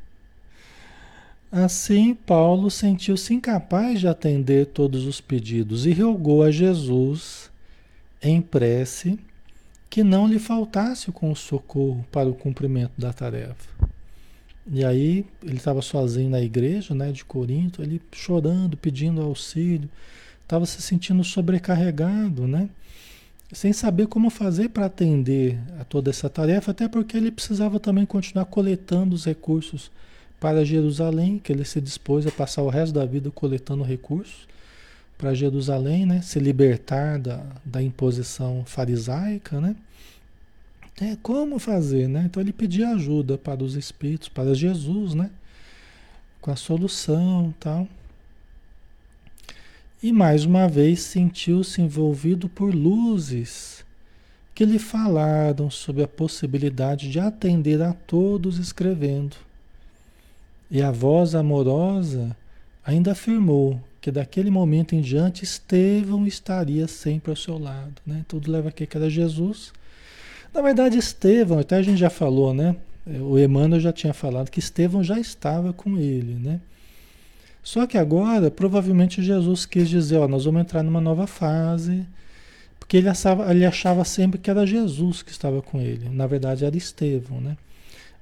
Assim, Paulo sentiu-se incapaz de atender todos os pedidos e rogou a Jesus em prece que não lhe faltasse com o socorro para o cumprimento da tarefa. E aí ele estava sozinho na igreja, né, de Corinto, ele chorando, pedindo auxílio, estava se sentindo sobrecarregado, né? Sem saber como fazer para atender a toda essa tarefa, até porque ele precisava também continuar coletando os recursos para Jerusalém, que ele se dispôs a passar o resto da vida coletando recursos para Jerusalém, né? Se libertar da, da imposição farisaica, né? É, como fazer, né? Então ele pedia ajuda para os espíritos, para Jesus, né? Com a solução, tal. E mais uma vez sentiu-se envolvido por luzes que lhe falaram sobre a possibilidade de atender a todos escrevendo. E a voz amorosa ainda afirmou que daquele momento em diante Estevão estaria sempre ao seu lado. Né? Tudo leva aqui que era Jesus. Na verdade, Estevão, até a gente já falou, né? O Emmanuel já tinha falado que Estevão já estava com ele, né? Só que agora, provavelmente Jesus quis dizer, ó, nós vamos entrar numa nova fase, porque ele achava, ele achava sempre que era Jesus que estava com ele. Na verdade, era Estevão, né?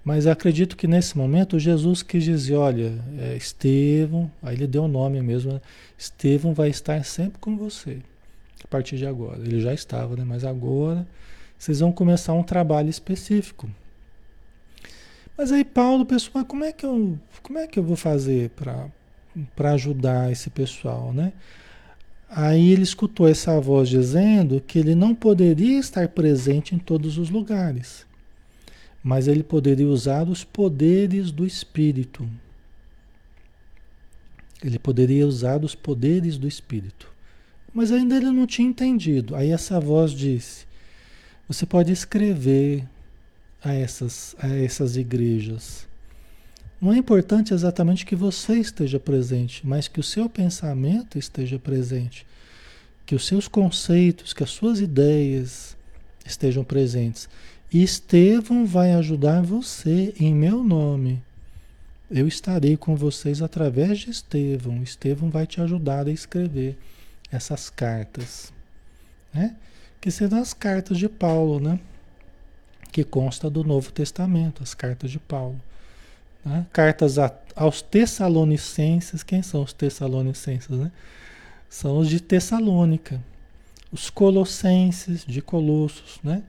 Mas acredito que nesse momento Jesus quis dizer, olha, é Estevão, aí ele deu o nome mesmo, né? Estevão vai estar sempre com você, a partir de agora. Ele já estava, né? Mas agora vocês vão começar um trabalho específico. Mas aí Paulo pensou, como é que eu, como é que eu vou fazer para ajudar esse pessoal, né? Aí ele escutou essa voz dizendo que ele não poderia estar presente em todos os lugares, mas ele poderia usar os poderes do Espírito. Ele poderia usar os poderes do Espírito. Mas ainda ele não tinha entendido. Aí essa voz disse: Você pode escrever a essas, a essas igrejas. Não é importante exatamente que você esteja presente, mas que o seu pensamento esteja presente, que os seus conceitos, que as suas ideias estejam presentes. Estevão vai ajudar você em meu nome. Eu estarei com vocês através de Estevão. Estevão vai te ajudar a escrever essas cartas, né? Que serão as cartas de Paulo, né? Que consta do Novo Testamento, as cartas de Paulo. Né? Cartas a, aos Tessalonicenses. Quem são os Tessalonicenses, né? São os de Tessalônica. Os Colossenses, de Colossos, né?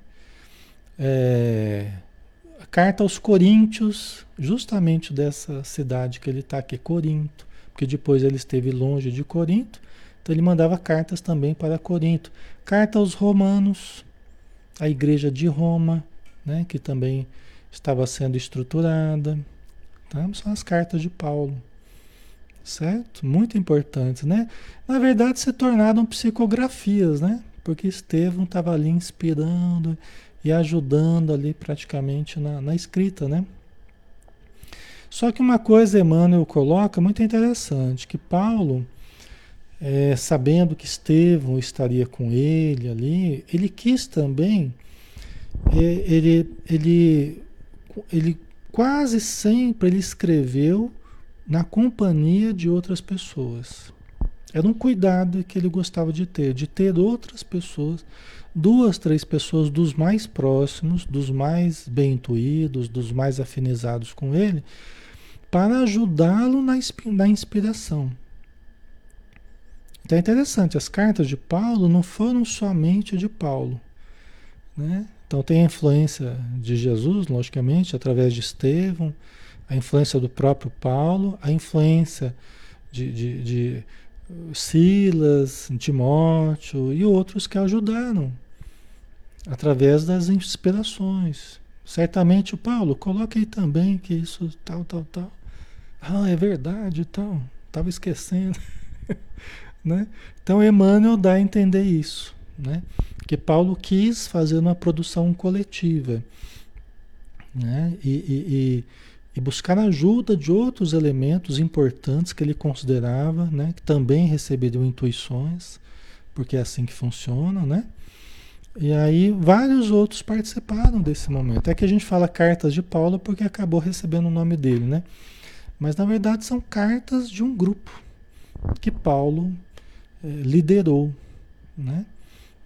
É, a carta aos Coríntios, justamente dessa cidade que ele está aqui, Corinto, porque depois ele esteve longe de Corinto, então ele mandava cartas também para Corinto. Carta aos Romanos, a igreja de Roma, né, que também estava sendo estruturada. Tá? São as cartas de Paulo. Certo? Muito importantes, né? Na verdade, se tornaram psicografias, né? Porque Estevão estava ali inspirando, e ajudando ali praticamente na, na escrita, né? Só que uma coisa Emmanuel coloca muito interessante, que Paulo, é, sabendo que Estevão estaria com ele ali, ele quis também, é, ele, ele, ele quase sempre ele escreveu na companhia de outras pessoas. Era um cuidado que ele gostava de ter, de ter outras pessoas duas, três pessoas dos mais próximos, dos mais bem intuídos, dos mais afinizados com ele, para ajudá-lo na, na inspiração. Então é interessante, as cartas de Paulo não foram somente de Paulo. Né? Então tem a influência de Jesus, logicamente, através de Estevão, a influência do próprio Paulo, a influência de, de, de Silas, Timóteo e outros que ajudaram através das inspirações. Certamente o Paulo, coloca aí também que isso tal, tal, tal. Ah, é verdade, tal. Estava esquecendo. né? Então Emmanuel dá a entender isso, né? Que Paulo quis fazer uma produção coletiva, né? E, e, e, buscar ajuda de outros elementos importantes que ele considerava, né? Que também receberiam intuições, porque é assim que funciona, né? E aí vários outros participaram desse momento. É que a gente fala cartas de Paulo porque acabou recebendo o nome dele, né? Mas na verdade são cartas de um grupo que Paulo eh, liderou, né?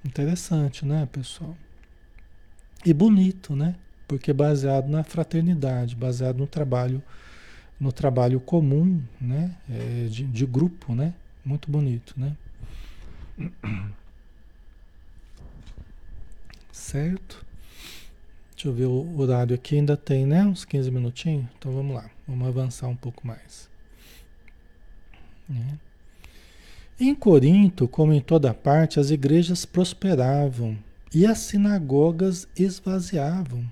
Interessante, né, pessoal? E bonito, né? Porque baseado na fraternidade, baseado no trabalho, no trabalho comum, né? É, de, de grupo, né? Muito bonito, né? Certo? Deixa eu ver o horário aqui, ainda tem, né? Uns 15 minutinhos. Então vamos lá, vamos avançar um pouco mais. Né? Em Corinto, como em toda parte, as igrejas prosperavam e as sinagogas esvaziavam.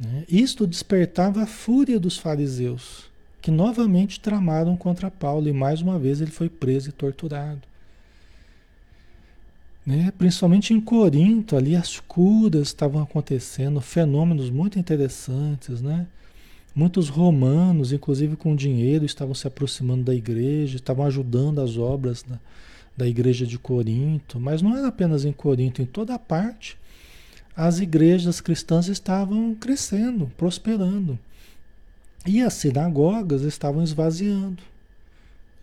Né? Isto despertava a fúria dos fariseus, que novamente tramaram contra Paulo e mais uma vez ele foi preso e torturado. Né? Principalmente em Corinto, ali as curas estavam acontecendo, fenômenos muito interessantes, né? Muitos romanos, inclusive com dinheiro, estavam se aproximando da igreja, estavam ajudando as obras da, da igreja de Corinto, mas não era apenas em Corinto, em toda parte, as igrejas cristãs estavam crescendo, prosperando. E as sinagogas estavam esvaziando.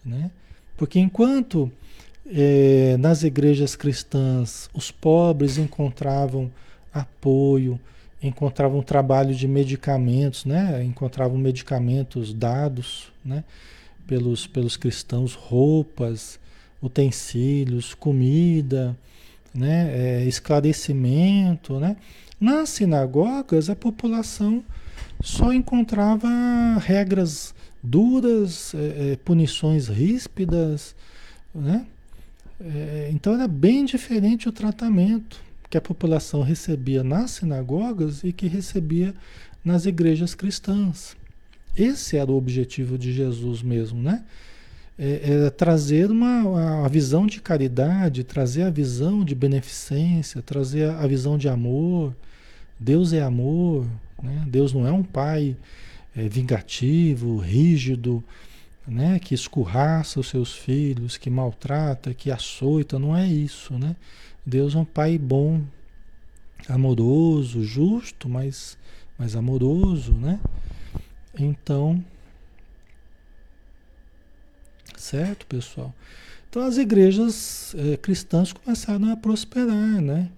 Né? Porque enquanto é, nas igrejas cristãs os pobres encontravam apoio, encontravam trabalho de medicamentos, né? encontravam medicamentos dados né? pelos, pelos cristãos, roupas, utensílios, comida, né? É, esclarecimento. Né? Nas sinagogas a população só encontrava regras duras, é, é, punições ríspidas, né? É, então era bem diferente o tratamento que a população recebia nas sinagogas e que recebia nas igrejas cristãs. Esse era o objetivo de Jesus mesmo, né? É, era trazer uma, uma visão de caridade, trazer a visão de beneficência, trazer a visão de amor. Deus é amor, né? Deus não é um pai é, vingativo, rígido, né? que escurraça os seus filhos, que maltrata, que açoita, não é isso, né? Deus é um pai bom, amoroso, justo, mas, mas amoroso, né? Então, certo, pessoal? Então as igrejas é, cristãs começaram a prosperar, né?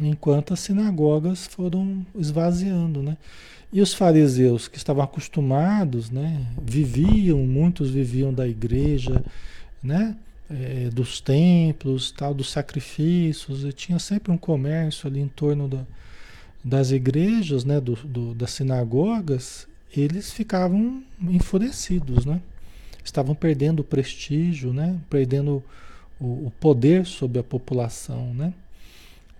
Enquanto as sinagogas foram esvaziando, né? E os fariseus que estavam acostumados, né, viviam, muitos viviam da igreja, né, é, dos templos, tal, dos sacrifícios, e tinha sempre um comércio ali em torno da, das igrejas, né, do, do, das sinagogas, eles ficavam enfurecidos, né? Estavam perdendo o prestígio, né? Perdendo o, o poder sobre a população, né?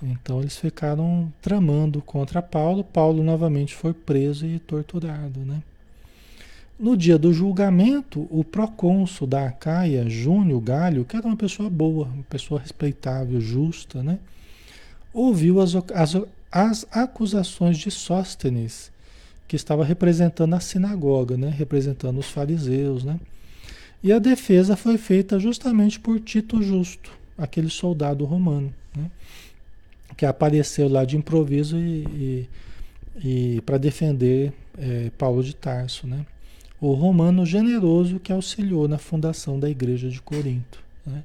Então eles ficaram tramando contra Paulo. Paulo novamente foi preso e torturado, né? No dia do julgamento, o procônsul da Acaia, Júnior Galho, que era uma pessoa boa, uma pessoa respeitável, justa, né? Ouviu as, as, as acusações de Sóstenes, que estava representando a sinagoga, né? Representando os fariseus, né? E a defesa foi feita justamente por Tito Justo, aquele soldado romano, né? que apareceu lá de improviso e, e, e para defender é, Paulo de Tarso, né? O romano generoso que auxiliou na fundação da igreja de Corinto. Né?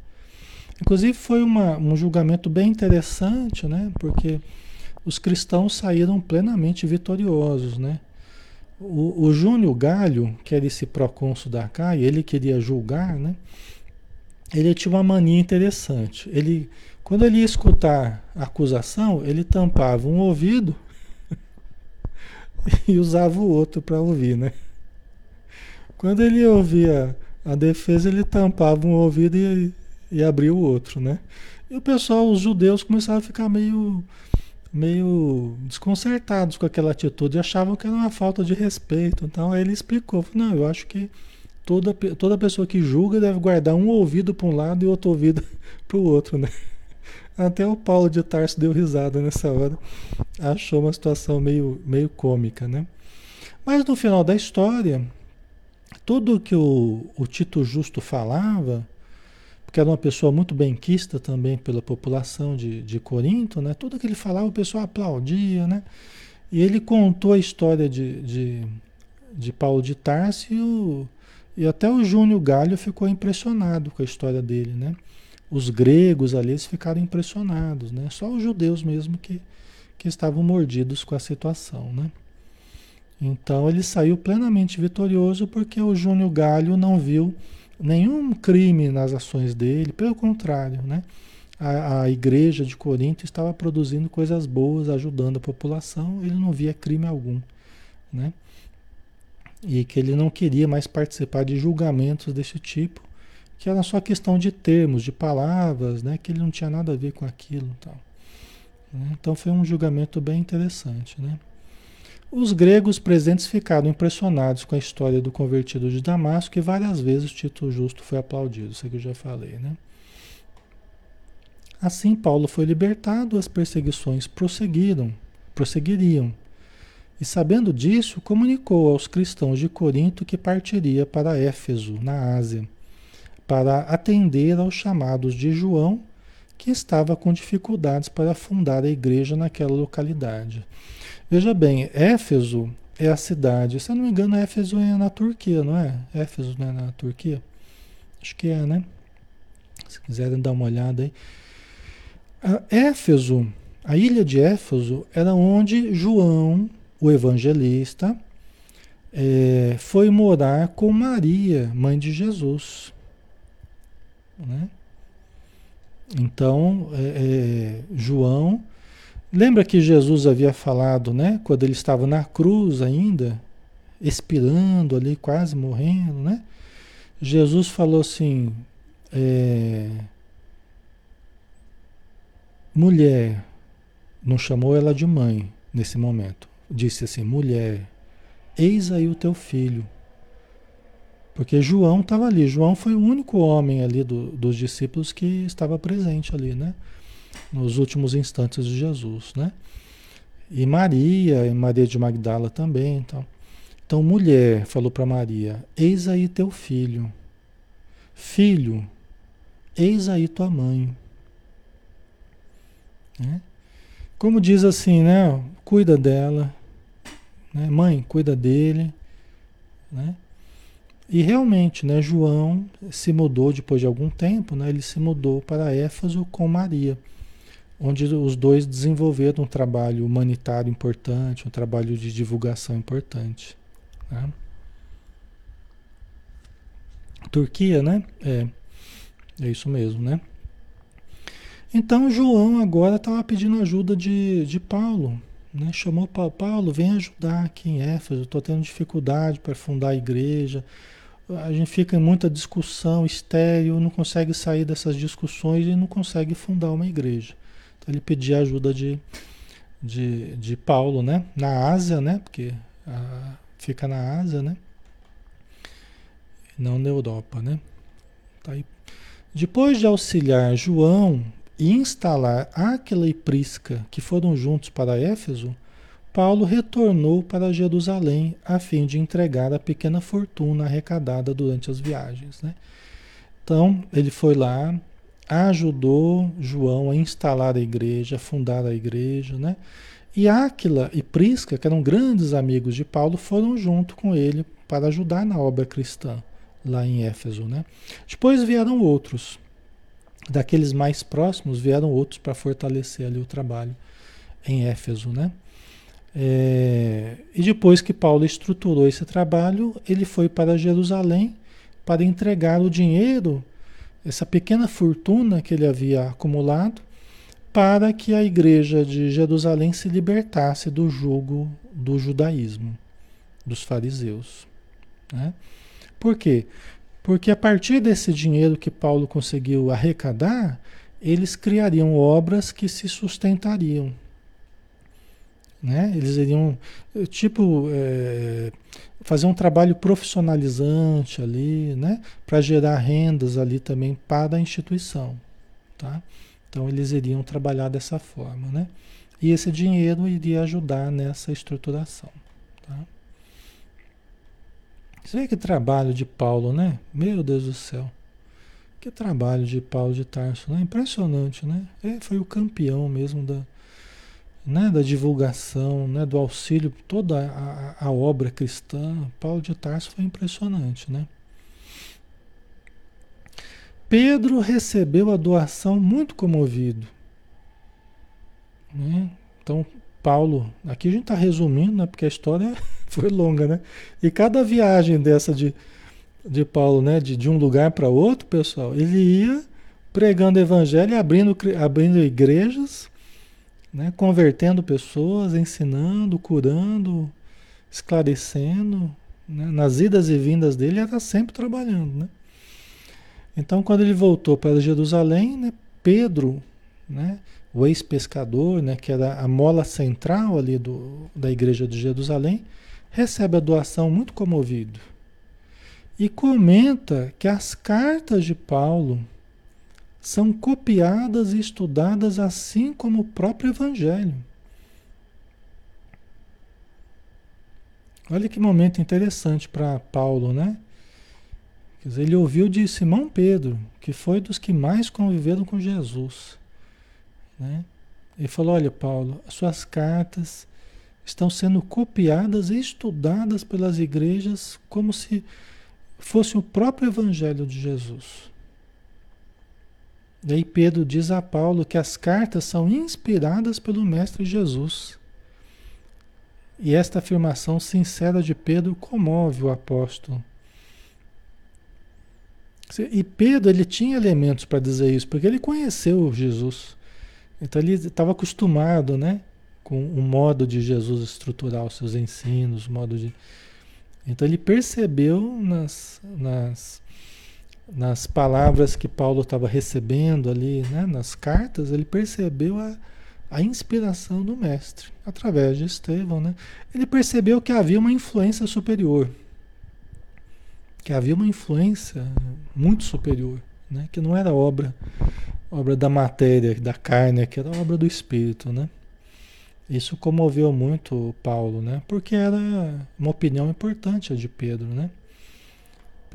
Inclusive foi uma, um julgamento bem interessante, né? Porque os cristãos saíram plenamente vitoriosos, né? O, o Júnior Galho, que era esse procônsul da Caia, ele queria julgar, né? Ele tinha uma mania interessante. Ele quando ele ia escutar a acusação, ele tampava um ouvido e usava o outro para ouvir, né? Quando ele ouvia a defesa, ele tampava um ouvido e, e abria o outro, né? E o pessoal, os judeus, começaram a ficar meio, meio desconcertados com aquela atitude, achavam que era uma falta de respeito. Então aí ele explicou, não, eu acho que toda, toda pessoa que julga deve guardar um ouvido para um lado e outro ouvido para o outro, né? Até o Paulo de Tarso deu risada nessa hora. Achou uma situação meio, meio cômica, né? Mas no final da história, tudo que o, o Tito Justo falava, porque era uma pessoa muito benquista também pela população de, de Corinto, né? Tudo que ele falava, o pessoal aplaudia, né? E ele contou a história de, de, de Paulo de Tarso e, e até o Júnior Galho ficou impressionado com a história dele, né? os gregos ali eles ficaram impressionados, né? Só os judeus mesmo que, que estavam mordidos com a situação, né? Então ele saiu plenamente vitorioso porque o Júnior Galho não viu nenhum crime nas ações dele, pelo contrário, né? A, a igreja de Corinto estava produzindo coisas boas, ajudando a população, ele não via crime algum, né? E que ele não queria mais participar de julgamentos desse tipo, que era só questão de termos, de palavras, né? que ele não tinha nada a ver com aquilo. Tal. Né? Então foi um julgamento bem interessante. Né? Os gregos presentes ficaram impressionados com a história do convertido de Damasco e várias vezes Tito Justo foi aplaudido, isso que eu já falei. Né? Assim, Paulo foi libertado, as perseguições prosseguiram, prosseguiriam. E sabendo disso, comunicou aos cristãos de Corinto que partiria para Éfeso, na Ásia, para atender aos chamados de João, que estava com dificuldades para fundar a igreja naquela localidade. Veja bem, Éfeso é a cidade, se eu não me engano, Éfeso é na Turquia, não é? Éfeso não é na Turquia? Acho que é, né? Se quiserem dar uma olhada aí. A Éfeso, a ilha de Éfeso, era onde João, o evangelista, é, foi morar com Maria, mãe de Jesus. Né? Então, é, é, João, lembra que Jesus havia falado, né, quando ele estava na cruz ainda, expirando ali, quase morrendo, né? Jesus falou assim: é, mulher, não chamou ela de mãe nesse momento, disse assim: mulher, eis aí o teu filho. Porque João estava ali. João foi o único homem ali do, dos discípulos que estava presente ali, né? Nos últimos instantes de Jesus, né? E Maria, e Maria de Magdala também. Então, então mulher falou para Maria: Eis aí teu filho. Filho, eis aí tua mãe. Né? Como diz assim, né? Cuida dela. Né? Mãe, cuida dele. Né? E realmente, né, João se mudou depois de algum tempo, né, ele se mudou para Éfaso com Maria, onde os dois desenvolveram um trabalho humanitário importante, um trabalho de divulgação importante. Né? Turquia, né? É, é isso mesmo, né? Então João agora estava pedindo ajuda de, de Paulo, né? Chamou Paulo, vem ajudar aqui em Éfeso, estou tendo dificuldade para fundar a igreja a gente fica em muita discussão estéreo, não consegue sair dessas discussões e não consegue fundar uma igreja. Ele pedia ajuda de, de, de Paulo, né? Na Ásia, né? Porque a, fica na Ásia, né? Não na Europa, né? Tá aí. Depois de auxiliar João e instalar Áquila e Prisca, que foram juntos para Éfeso, Paulo retornou para Jerusalém a fim de entregar a pequena fortuna arrecadada durante as viagens. Né? Então, ele foi lá, ajudou João a instalar a igreja, a fundar a igreja, né? E Áquila e Prisca, que eram grandes amigos de Paulo, foram junto com ele para ajudar na obra cristã lá em Éfeso, né? Depois vieram outros. Daqueles mais próximos vieram outros para fortalecer ali o trabalho em Éfeso, né? É, e depois que Paulo estruturou esse trabalho, ele foi para Jerusalém para entregar o dinheiro, essa pequena fortuna que ele havia acumulado, para que a igreja de Jerusalém se libertasse do jugo do judaísmo, dos fariseus. Né? Por quê? Porque a partir desse dinheiro que Paulo conseguiu arrecadar, eles criariam obras que se sustentariam né? Eles iriam, tipo, é, fazer um trabalho profissionalizante ali, né? Para gerar rendas ali também para a instituição, tá? Então eles iriam trabalhar dessa forma, né? E esse dinheiro iria ajudar nessa estruturação, tá? Você vê que trabalho de Paulo, né? Meu Deus do céu. Que trabalho de Paulo de Tarso, né? Impressionante, né? Ele foi o campeão mesmo da, né, da divulgação, né, do auxílio, toda a, a, obra cristã, Paulo de Tarso foi impressionante, né? Pedro recebeu a doação muito comovido. Né? Então, Paulo, aqui a gente está resumindo, né, porque a história foi longa, né? E cada viagem dessa de, de Paulo, né, de, de um lugar para outro, pessoal, ele ia pregando evangelho, abrindo, abrindo igrejas, né? convertendo pessoas, ensinando, curando, esclarecendo. Né? Nas idas e vindas dele, era sempre trabalhando. Né? Então, quando ele voltou para Jerusalém, né? Pedro, né? o ex-pescador, né? que era a mola central ali do, da igreja de Jerusalém, recebe a doação muito comovido. E comenta que as cartas de Paulo são copiadas e estudadas assim como o próprio Evangelho. Olha que momento interessante para Paulo, né? Quer dizer, ele ouviu de Simão Pedro, que foi dos que mais conviveram com Jesus. Né? Ele falou: Olha, Paulo, as suas cartas estão sendo copiadas e estudadas pelas igrejas como se fosse o próprio Evangelho de Jesus. E aí Pedro diz a Paulo que as cartas são inspiradas pelo Mestre Jesus. E esta afirmação sincera de Pedro comove o apóstolo. E Pedro ele tinha elementos para dizer isso, porque ele conheceu Jesus. Então ele estava acostumado, né, com o modo de Jesus estruturar os seus ensinos, o modo de Então ele percebeu nas, nas, nas palavras que Paulo estava recebendo ali, né, nas cartas, ele percebeu a, a inspiração do mestre através de Estevão, né? Ele percebeu que havia uma influência superior, que havia uma influência muito superior, né? Que não era obra obra da matéria, da carne, que era obra do espírito, né? Isso comoveu muito Paulo, né? Porque era uma opinião importante a de Pedro, né?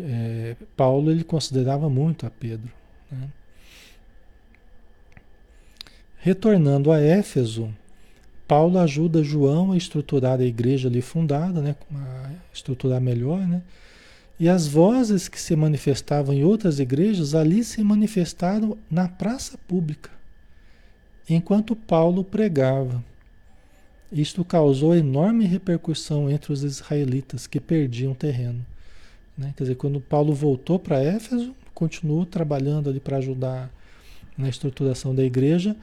É, Paulo ele considerava muito a Pedro. Né? Retornando a Éfeso, Paulo ajuda João a estruturar a igreja ali fundada, né? a estruturar melhor, né? E as vozes que se manifestavam em outras igrejas ali se manifestaram na praça pública, enquanto Paulo pregava. Isto causou enorme repercussão entre os israelitas que perdiam terreno. Né? Quer dizer, quando Paulo voltou para Éfeso, continuou trabalhando ali para ajudar na estruturação da igreja.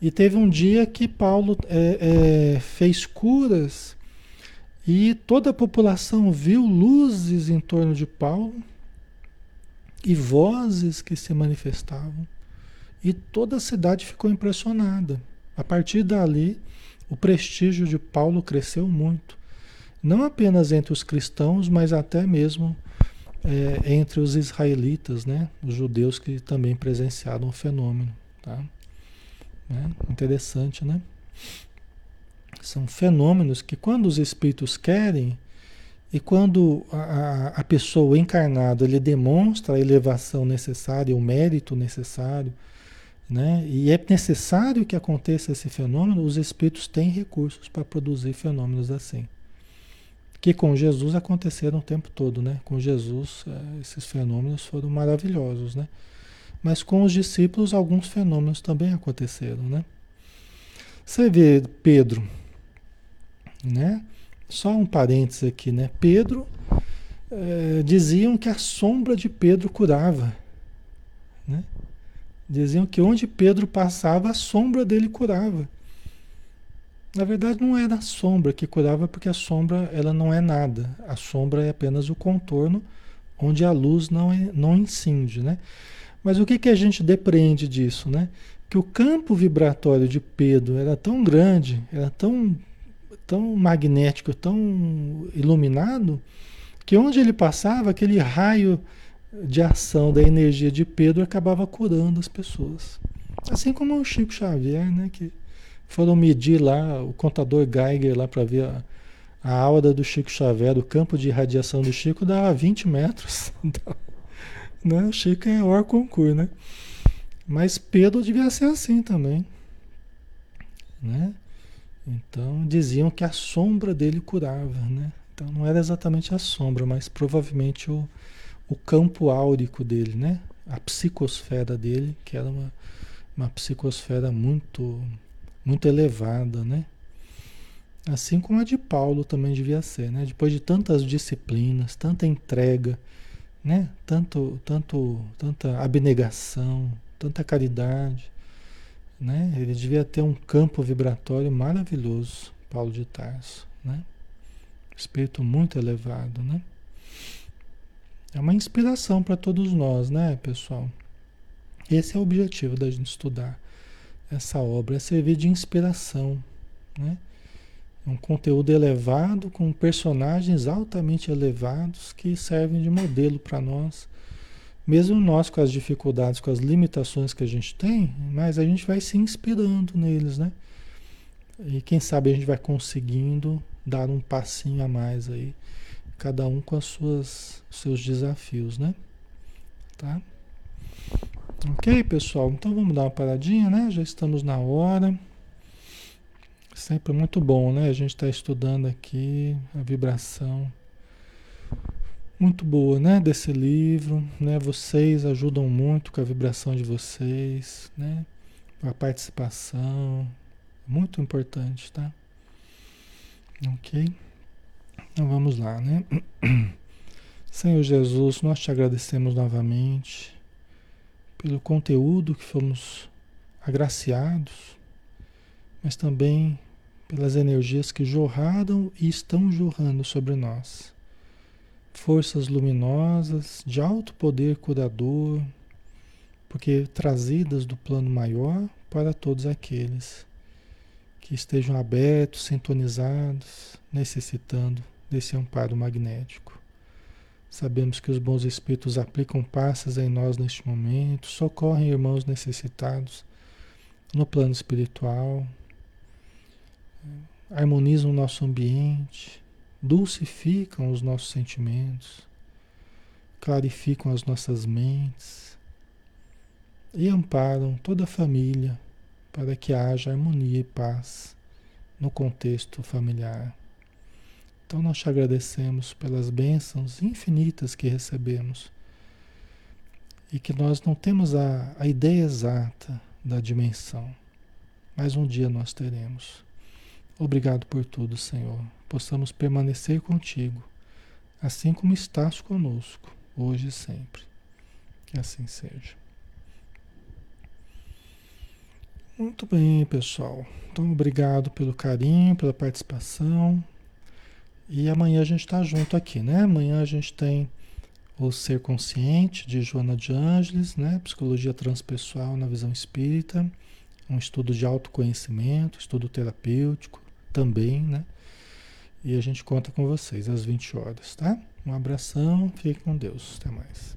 E teve um dia que Paulo é, é, fez curas e toda a população viu luzes em torno de Paulo e vozes que se manifestavam. E toda a cidade ficou impressionada. A partir dali, o prestígio de Paulo cresceu muito. Não apenas entre os cristãos, mas até mesmo é, entre os israelitas, né? os judeus que também presenciaram o fenômeno. Tá? É interessante, né? São fenômenos que, quando os espíritos querem, e quando a, a pessoa encarnada ele demonstra a elevação necessária, o mérito necessário, né? e é necessário que aconteça esse fenômeno, os espíritos têm recursos para produzir fenômenos assim. Que com Jesus aconteceram o tempo todo, né? Com Jesus, eh, esses fenômenos foram maravilhosos, né? Mas com os discípulos, alguns fenômenos também aconteceram, né? Você vê Pedro, né? Só um parênteses aqui, né? Pedro, é, diziam que a sombra de Pedro curava, né? Diziam que onde Pedro passava, a sombra dele curava. Na verdade, não era a sombra que curava, porque a sombra ela não é nada. A sombra é apenas o contorno onde a luz não, é, não incide, né? Mas o que, que a gente depreende disso, né? Que o campo vibratório de Pedro era tão grande, era tão tão magnético, tão iluminado, que onde ele passava, aquele raio de ação da energia de Pedro acabava curando as pessoas. Assim como o Chico Xavier, né, que foram medir lá o contador Geiger lá para ver a, a aura do Chico Xavier, o campo de radiação do Chico dava 20 metros. Né, o Chico é hors concurso, né? Mas Pedro devia ser assim também, né? Então diziam que a sombra dele curava, né? Então não era exatamente a sombra, mas provavelmente o, o campo áurico dele, né? A psicosfera dele, que era uma, uma psicosfera muito, muito elevada, né? Assim como a de Paulo também devia ser, né? Depois de tantas disciplinas, tanta entrega, né? Tanto, tanto, tanta abnegação, tanta caridade, né? Ele devia ter um campo vibratório maravilhoso, Paulo de Tarso, né? Espírito muito elevado, né? É uma inspiração para todos nós, né, pessoal? Esse é o objetivo da gente estudar essa obra, é servir de inspiração, né? Um conteúdo elevado com personagens altamente elevados que servem de modelo para nós Mesmo nós com as dificuldades, com as limitações que a gente tem, mas a gente vai se inspirando neles, né? E quem sabe a gente vai conseguindo dar um passinho a mais aí, cada um com as suas seus desafios, né? Tá? Ok, pessoal? Então vamos dar uma paradinha, né? Já estamos na hora. Sempre muito bom, né? A gente está estudando aqui a vibração muito boa, né? Desse livro, né? Vocês ajudam muito com a vibração de vocês, né? A participação, muito importante, tá? Ok? Então vamos lá, né? Senhor Jesus, nós te agradecemos novamente pelo conteúdo que fomos agraciados, mas também pelas energias que jorraram e estão jorrando sobre nós. Forças luminosas de alto poder curador, porque trazidas do plano maior para todos aqueles que estejam abertos, sintonizados, necessitando desse amparo magnético. Sabemos que os bons espíritos aplicam passas em nós neste momento, socorrem irmãos necessitados no plano espiritual, harmonizam o nosso ambiente, dulcificam os nossos sentimentos, clarificam as nossas mentes e amparam toda a família para que haja harmonia e paz no contexto familiar. Então nós te agradecemos pelas bênçãos infinitas que recebemos e que nós não temos a, a ideia exata da dimensão, mas um dia nós teremos. Obrigado por tudo, Senhor. Possamos permanecer contigo, assim como estás conosco, hoje e sempre. Que assim seja. Muito bem, pessoal. Então, obrigado pelo carinho, pela participação. E amanhã a gente está junto aqui, né? Amanhã a gente tem o Ser Consciente, de Joana de Ângeles, né? Psicologia Transpessoal na Visão Espírita. Um estudo de autoconhecimento, estudo terapêutico também, né? E a gente conta com vocês às 20 horas, tá? Um abração, fique com Deus. Até mais.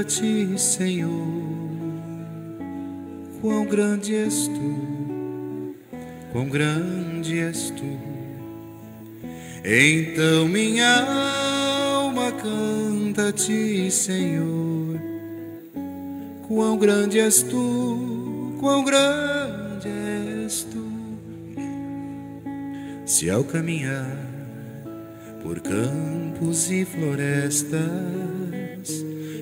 a ti, Senhor. Quão grande és tu, quão grande és tu. Então minha alma canta a ti, Senhor. Quão grande és tu, quão grande és tu. Se ao caminhar por campos e florestas,